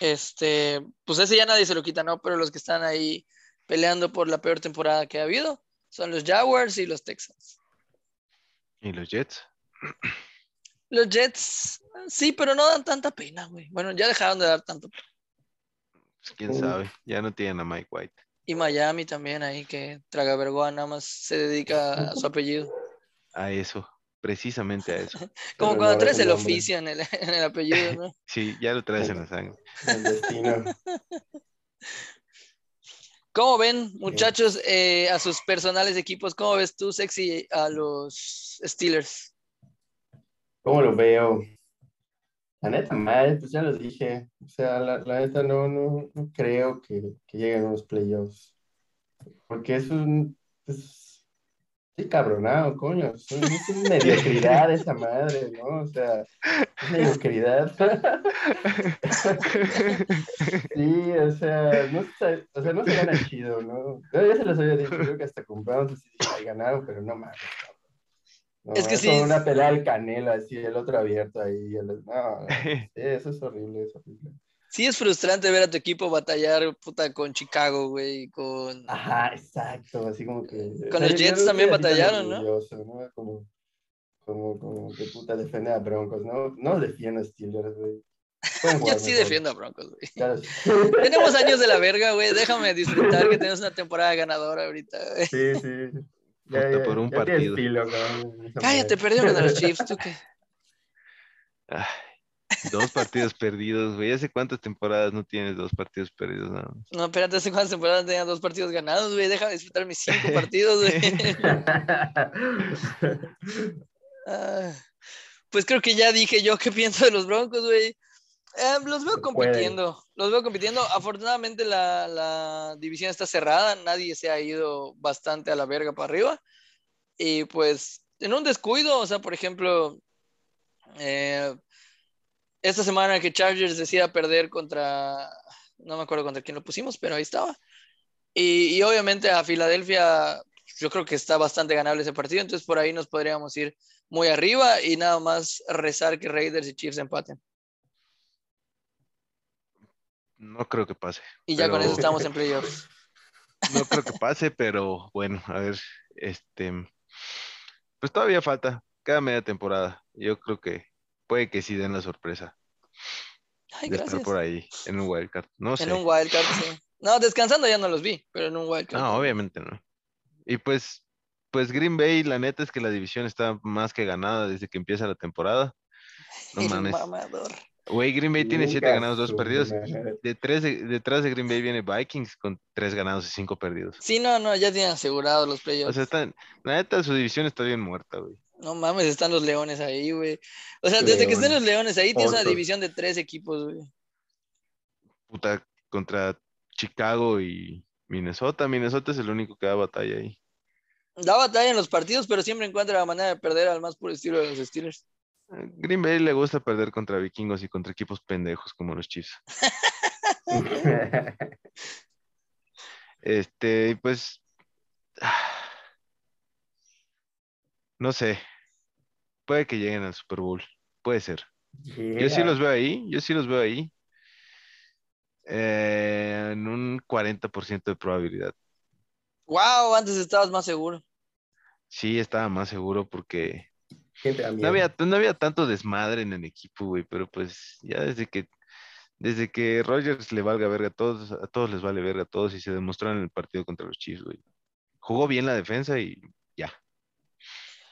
este, pues ese ya nadie se lo quita, ¿no? Pero los que están ahí peleando por la peor temporada que ha habido son los Jaguars y los Texans. ¿Y los Jets? Los Jets, sí, pero no dan tanta pena, güey. Bueno, ya dejaron de dar tanto. Pues, quién sabe, ya no tienen a Mike White. Y Miami también ahí que traga vergüenza, nada más se dedica a su apellido. A eso, precisamente a eso. Como cuando traes el oficio en el, apellido, ¿no? sí, ya lo traes en la sangre. El destino. ¿Cómo ven, muchachos, eh, a sus personales equipos? ¿Cómo ves tú, Sexy, a los Steelers? ¿Cómo lo veo? La neta, mal, pues ya los dije. O sea, la, la neta no, no, no creo que, que, lleguen a los playoffs. Porque es un. Sí, cabronado, coño. Es, una mediocridad esa madre, ¿no? O sea, es mediocridad. sí, o sea, no, o sea, no se gana chido, ¿no? Yo ya se los había dicho, creo que hasta compramos así, ganaron, pero no mames, es que sí. Una pelea al canela, así, el otro abierto ahí. No, eso es horrible, es horrible. Sí, es frustrante ver a tu equipo batallar, puta, con Chicago, güey, con... Ajá, exacto, así como que... Con los Jets también batallaron, ¿no? ¿no? Como, como, como que puta defiende a Broncos, ¿no? No defiende a Steelers, güey. Yo sí defiendo a Broncos, güey. tenemos años de la verga, güey. Déjame disfrutar que tenemos una temporada ganadora ahorita, güey. Sí, sí. Ya, por un partido. Cállate, perdieron a los Chiefs, ¿tú qué? Dos partidos perdidos, güey. ¿Hace cuántas temporadas no tienes dos partidos perdidos? No, no espérate, ¿hace cuántas temporadas tenía dos partidos ganados, güey? Deja de disfrutar mis cinco partidos, güey. Ah, pues creo que ya dije yo qué pienso de los Broncos, güey. Eh, los veo compitiendo, los veo compitiendo. Afortunadamente la, división está cerrada, nadie se ha ido bastante a la verga para arriba. Y pues en un descuido, o sea, por ejemplo, eh, esta semana que Chargers decida perder contra, no me acuerdo contra quién lo pusimos, pero ahí estaba. Y, obviamente a Filadelfia yo creo que está bastante ganable ese partido, entonces por ahí nos podríamos ir muy arriba y nada más rezar que Raiders y Chiefs empaten. No creo que pase. Y ya con eso estamos en playoffs. No creo que pase, pero bueno, a ver, este, pues todavía falta, queda media temporada. Yo creo que puede que sí den la sorpresa. Ay, de gracias. estar por ahí en un wildcard. No sé. En un wildcard, sí. No, descansando ya no los vi, pero en un wildcard. No, obviamente no. Y pues, pues Green Bay, la neta es que la división está más que ganada desde que empieza la temporada. No El mames. mamador. Güey, Green Bay tiene siete Chinga ganados, dos su perdidos. madre. Detrás de, detrás de Green Bay viene Vikings con tres ganados y cinco perdidos. Sí, no, no, ya tienen asegurados los O playoffs. sea, están, la neta, su división está bien muerta, güey. No mames, están los leones ahí, güey. O sea, desde que estén los Leones. ahí, tienes una división de tres equipos, güey. Puta, contra Chicago y Minnesota. Minnesota es el único que da batalla ahí. Da batalla en los partidos, pero siempre encuentra la manera de perder al más puro estilo de los Steelers. A Green Bay le gusta perder contra vikingos y contra equipos pendejos como los Chiefs. Este, y pues. No sé. Puede que lleguen al Super Bowl. Puede ser. Yo sí los veo ahí. Yo sí los veo ahí. Eh, en un 40% de probabilidad. Wow, antes estabas más seguro. Sí, estaba más seguro porque no había, no había tanto desmadre en el equipo, güey. Pero pues ya desde que. Desde que Rogers le valga verga a todos, a todos les vale verga a todos y se demostró en el partido contra los Chiefs, güey. Jugó bien la defensa y ya.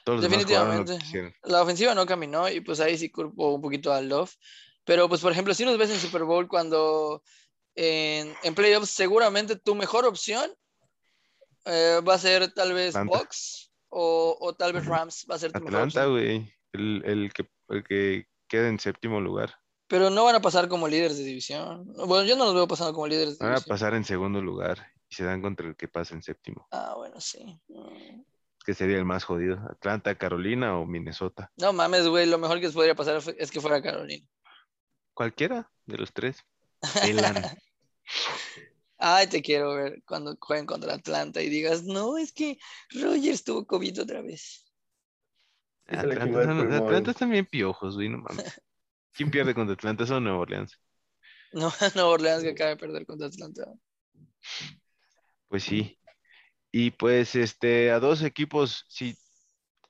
Todos Definitivamente. La ofensiva no caminó y pues ahí sí culpo un poquito al Love. Pero pues por ejemplo, si nos ves en Super Bowl cuando en, en playoffs seguramente tu mejor opción eh, va a ser tal vez Atlanta. Bucks o, o tal vez Rams va a ser tu Atlanta, güey. El, el que, el que queda en séptimo lugar. Pero no van a pasar como líderes de división. Bueno, yo no los veo pasando como líderes de Van a división. pasar en segundo lugar y se dan contra el que pasa en séptimo, Ah, bueno, sí. Que sería el más jodido. Atlanta, Carolina o Minnesota. No mames, güey, lo mejor que podría pasar es que fuera Carolina. Cualquiera de los tres. Ay, te quiero ver cuando jueguen contra Atlanta y digas, no, es que Rogers tuvo COVID otra vez. Atlanta. Atlanta están bien piojos, güey, no mames. ¿Quién pierde contra Atlanta? Son Nueva Orleans. No, Nueva Orleans que acaba de perder contra Atlanta. Pues sí. Y pues este, a dos equipos, sí.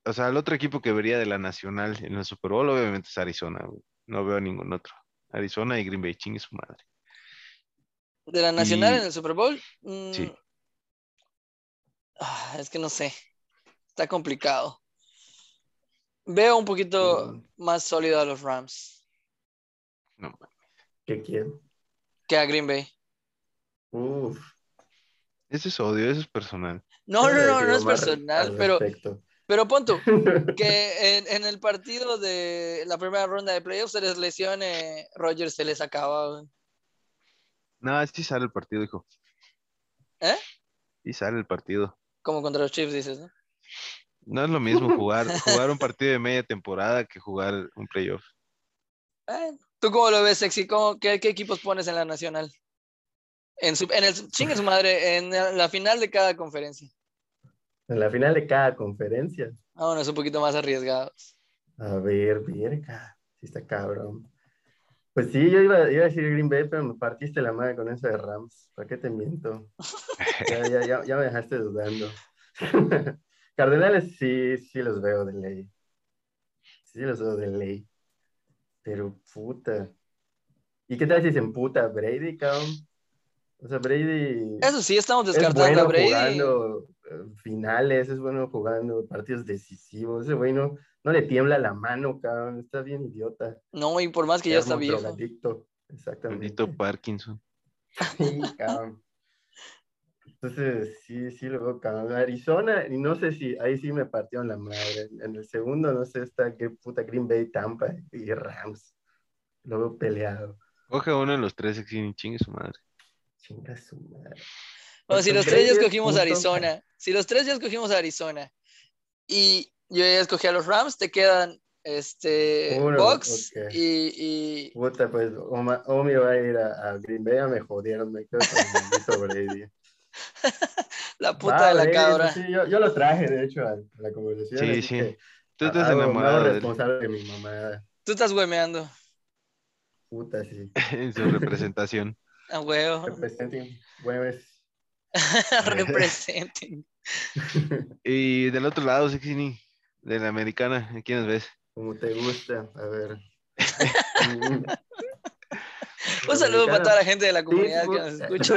O sea, el otro equipo que vería de la Nacional en el Super Bowl, obviamente es Arizona, güey. No veo ningún otro. Arizona y Green Bay, chingue su madre. De la Nacional Y- en el Super Bowl. mm, Sí. ah, es que no sé. Está complicado. Veo un poquito Mm. más sólido a los Rams No, mames. ¿Qué quién? que a Green Bay. Uf. Ese es odio, eso es personal. No, no, no, no es personal, al pero, pero pon tú, que en, en el partido de la primera ronda de playoffs se les lesione, Rogers se les acaba. No, sí sale el partido, hijo. ¿Eh? Sí sale el partido. Como contra los Chiefs, dices, ¿no? No es lo mismo jugar, jugar un partido de media temporada que jugar un playoff. ¿Tú cómo lo ves, Sexy? ¿Cómo, qué, qué equipos pones en la nacional? En, su, en el chingue su madre, en la final de cada conferencia. En la final de cada conferencia. Vámonos un poquito más arriesgados. A ver, verga. Sí está cabrón. Pues sí, yo iba, iba a decir Green Bay, pero me partiste la madre con eso de Rams. ¿Para qué te miento? Ya, ya, ya, ya me dejaste dudando. Cardenales sí, sí los veo de ley. Sí los veo de ley. Pero puta. ¿Y qué tal si se emputa Brady, cabrón? O sea, Brady Eso sí, estamos es descartando bueno a Brady. jugando eh, finales, es bueno jugando partidos decisivos. Ese güey no, no le tiembla la mano, cabrón. Está bien idiota. No, y por más que ya está Enfermo, viejo. drogadicto. Exactamente. Bendito Parkinson. Sí, cabrón. Entonces, sí, sí lo veo, cabrón. Arizona, y no sé si, ahí sí me partieron la madre. En el segundo, no sé, está qué puta Green Bay, Tampa y Rams. Lo veo peleado. Coge uno de los tres y chingue su madre. Chinga su madre. Bueno, si los tres ya escogimos. Arizona, si los tres ya escogimos Arizona y yo ya escogí a los Rams, te quedan este Uno, ok. y, y Puta, pues Omi va a ir a, a Green Bay, ya me jodieron, me quedo con Brady. La puta de la cabra. Sí, yo, yo, lo traje, de hecho, a, la conversación. Sí, sí. Tú estás enamorado. Responsable de mi mamá. Tú estás huemeando. Puta, sí. en su representación. A huevo. Representing. Hueves. Representing. y del otro lado, Sexini, de la americana, ¿quiénes ves? Como te gusta, a ver. Un saludo para toda la gente de la comunidad que nos escucha.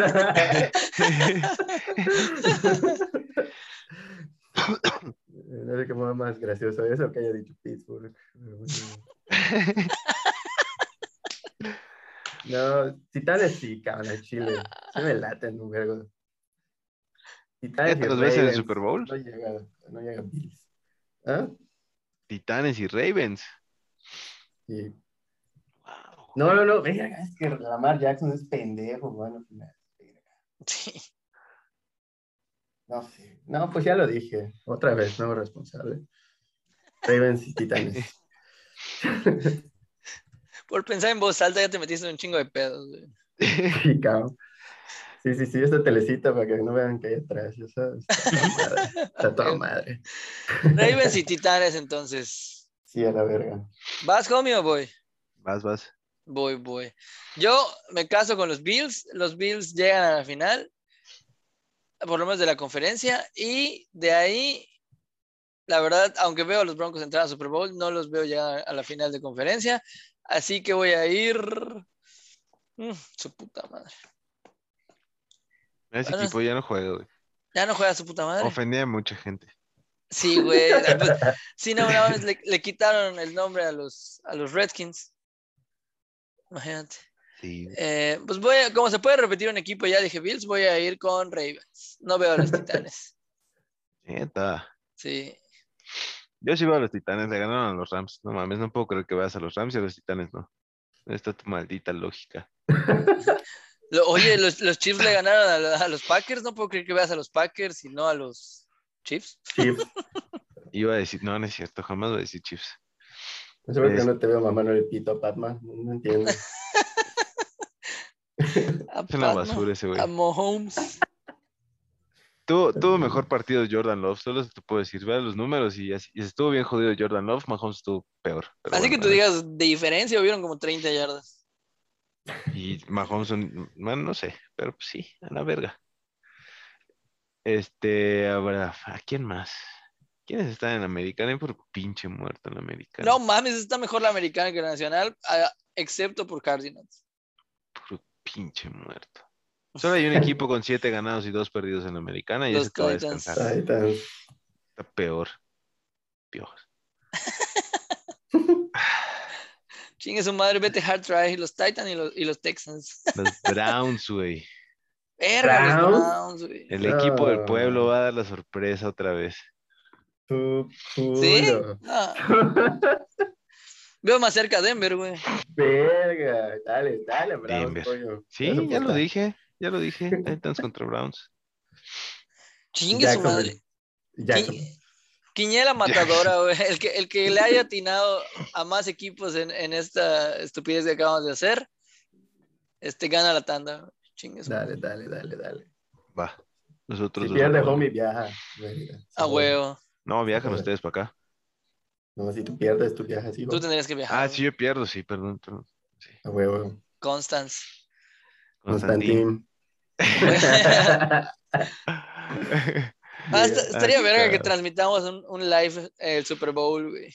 no sé qué más gracioso eso que haya dicho Pittsburgh. No, Titanes sí, cabrón, Chile. Se me laten un vergo. Titanes ¿Ya te los ves en el Super Bowl? No llega, no llega Bills. ¿Ah? Titanes y Ravens. Sí. No, no, no, es que Lamar Jackson es pendejo, bueno, Sí. No sé. No, pues ya lo dije. Otra vez, nuevo responsable. Ravens y Titanes. Por pensar en voz alta ya te metiste en un chingo de pedos, güey. Sí, cabrón. Sí, sí, sí, esta telecita para que no vean que hay atrás. Está, madre. Está toda madre. Ravens y Titanes, entonces. Sí, a la verga. ¿Vas, homie, o voy? Vas, vas. Voy, voy. Yo me caso con los Bills. Los Bills llegan a la final, por lo menos de la conferencia, y de ahí, la verdad, aunque veo a los Broncos entrar a Super Bowl, no los veo ya a la final de conferencia. Así que voy a ir. Mm, su puta madre. Ese equipo ya no juega, güey. Ya no juega su puta madre. Ofendía a mucha gente. Sí, güey. Pues, sí, no, una vez le, quitaron el nombre a los, a los Redskins. Imagínate. Sí. Eh, pues voy a, como se puede repetir un equipo, ya dije Bills, voy a ir con Ravens. No veo a los Titanes. Neta. Sí. Yo sí veo a los Titanes, le ganaron a los Rams. No mames, no puedo creer que veas a los Rams y a los Titanes, no. Esta tu maldita lógica. Oye, los, los, Chiefs le ganaron a, los Packers, no puedo creer que veas a los Packers y no a los Chiefs. Chiefs. Iba a decir, no, no es cierto, jamás voy a decir Chiefs. No sé por qué no te veo mamá no le pito a Patman, no entiendo. es una basura ese güey. A Mahomes. Tuvo, mejor partido Jordan Love, solo te puedo decir, vea los números y, así, estuvo bien jodido Jordan Love, Mahomes estuvo peor. Así que tú digas, de diferencia hubieron como 30 yardas. Y Mahomes, bueno, no sé, pero pues sí, a la verga. Este, ahora, ¿a quién más? ¿Quiénes están en la americana? por pinche muerto en la americana. No mames, está mejor la americana que la nacional, excepto por Cardinals. Por pinche muerto. Solo hay un equipo con siete ganados y dos perdidos en la americana y ese te va a descansar. Está peor. Peor. Chingue su madre, vete hard try. Los Titans y los, y los Texans. Los Browns, güey. Verga, los Browns, güey. El equipo del pueblo va a dar la sorpresa otra vez. ¿Sí? Veo más cerca a Denver, güey. Verga, dale, dale, Browns, Denver. Sí, ya lo dije. Ya lo dije, Titans contra Browns. Chingue su madre. Quiñela matadora, güey. El que, el que le haya atinado a más equipos en, en, esta estupidez que acabamos de hacer, este gana la tanda. Chingue su Dale, dale, dale, dale. Va. Nosotros si pierde homie, viaja. A huevo. No, viajan ustedes para acá. No, si tú pierdes, tú viajas. Sí, tú tendrías que viajar. Ah, sí, yo pierdo, sí, perdón. perdón sí. A huevo. Constance. Constantín. Ah, estaría verga que transmitamos un, live el Super Bowl, güey.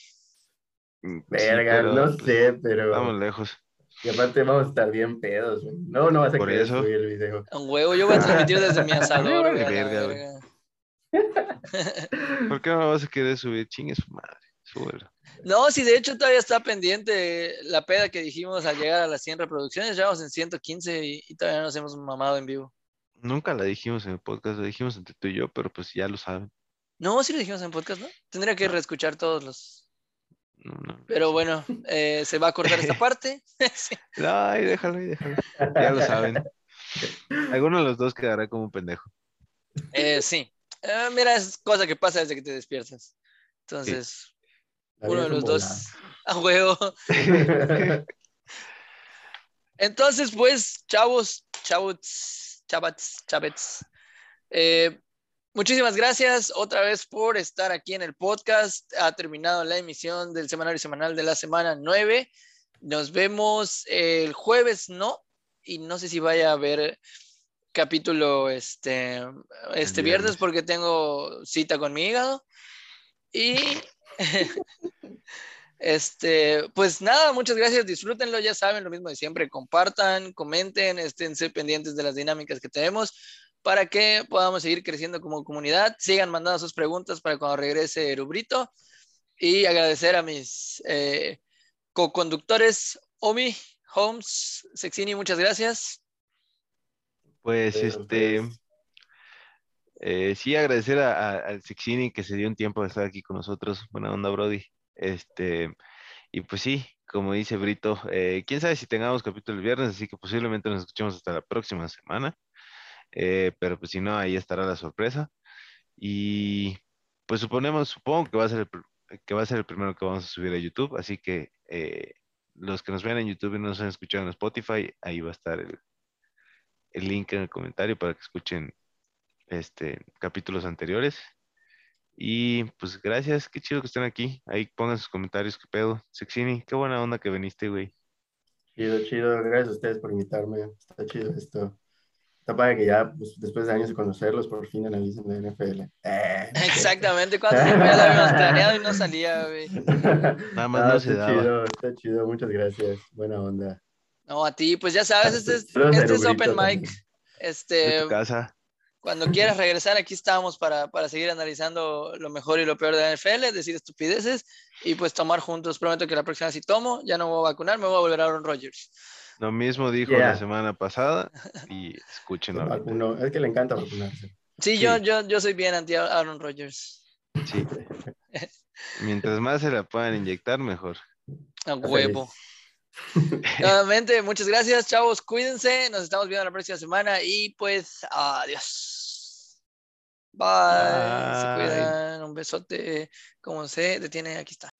Verga, no sé, pero. Estamos lejos. Y aparte vamos a estar bien pedos, güey. No, no vas a querer subir el video. Un huevo, yo voy a transmitir desde mi asador, güey. Verga, verga. ¿Por qué no vas a querer subir? Chingue su madre. No, si de hecho todavía está pendiente la peda que dijimos al llegar a las 100 reproducciones. Ya vamos en 115 y, y todavía nos hemos mamado en vivo. Nunca la dijimos en el podcast, la dijimos entre tú y yo, pero pues ya lo saben. No, sí lo dijimos en el podcast, ¿no? Tendría que reescuchar todos los. Pero bueno, eh, se va a cortar esta parte. Ay, déjalo, déjalo. Ya lo saben. Alguno de los dos quedará como un pendejo. Eh, sí. Eh, mira, es cosa que pasa desde que te despiertas. Entonces, uno de los dos. A huevo. Entonces, pues, chavos, chavos Chavats, Chavets. Eh, Muchísimas gracias otra vez por estar aquí en el podcast. Ha terminado la emisión del semanario semanal de la semana 9. Nos vemos el jueves, ¿no? Y no sé si vaya a haber capítulo este, este viernes. porque tengo cita con mi hígado. Y este, pues nada, muchas gracias, disfrútenlo, ya saben, lo mismo de siempre, compartan, comenten, esténse pendientes de las dinámicas que tenemos para que podamos seguir creciendo como comunidad. Sigan mandando sus preguntas para cuando regrese Rubrito. Y agradecer a mis eh, co-conductores, Omi, Holmes, Sexini, muchas gracias. Pues este, eh, sí, agradecer al Sexini que se dio un tiempo de estar aquí con nosotros. Buena onda, Brody. Este, y pues sí, como dice Brito, eh, quién sabe si tengamos capítulo el viernes, así que posiblemente nos escuchemos hasta la próxima semana. Eh, pero pues si no, ahí estará la sorpresa. Y pues suponemos, supongo que va a ser el, que va a ser el primero que vamos a subir a YouTube, así que eh, los que nos vean en YouTube y nos han escuchado en Spotify, ahí va a estar el, el link en el comentario para que escuchen este capítulos anteriores. Y pues gracias, qué chido que estén aquí. Ahí pongan sus comentarios, qué pedo. Sexini, qué buena onda que viniste, güey. Chido, chido. Gracias a ustedes por invitarme. Está chido esto. Está padre que ya, pues, después de años de conocerlos, por fin analicen la NFL. Eh, Exactamente, cuando se ya la habíamos planeado y no salía, güey. Nada más no, se está Chido, está chido, muchas gracias. Buena onda. No, a ti, pues ya sabes, este es, este es Open Mic. Este, tu casa. Cuando quieras regresar, aquí estamos para, para, seguir analizando lo mejor y lo peor de la NFL, decir estupideces y pues tomar juntos. Prometo que la próxima si tomo, ya no me voy a vacunar, me voy a volver a Aaron Rodgers. Lo mismo dijo la semana pasada y escúchenlo. Es que le encanta vacunarse. Sí, Yo, yo, yo soy bien anti Aaron Rodgers. Sí. Mientras más se la puedan inyectar, mejor. A huevo. Nuevamente, muchas gracias, chavos. Cuídense. Nos estamos viendo la próxima semana y pues adiós. Bye. Se cuidan. Un besote. Como se detiene, aquí está.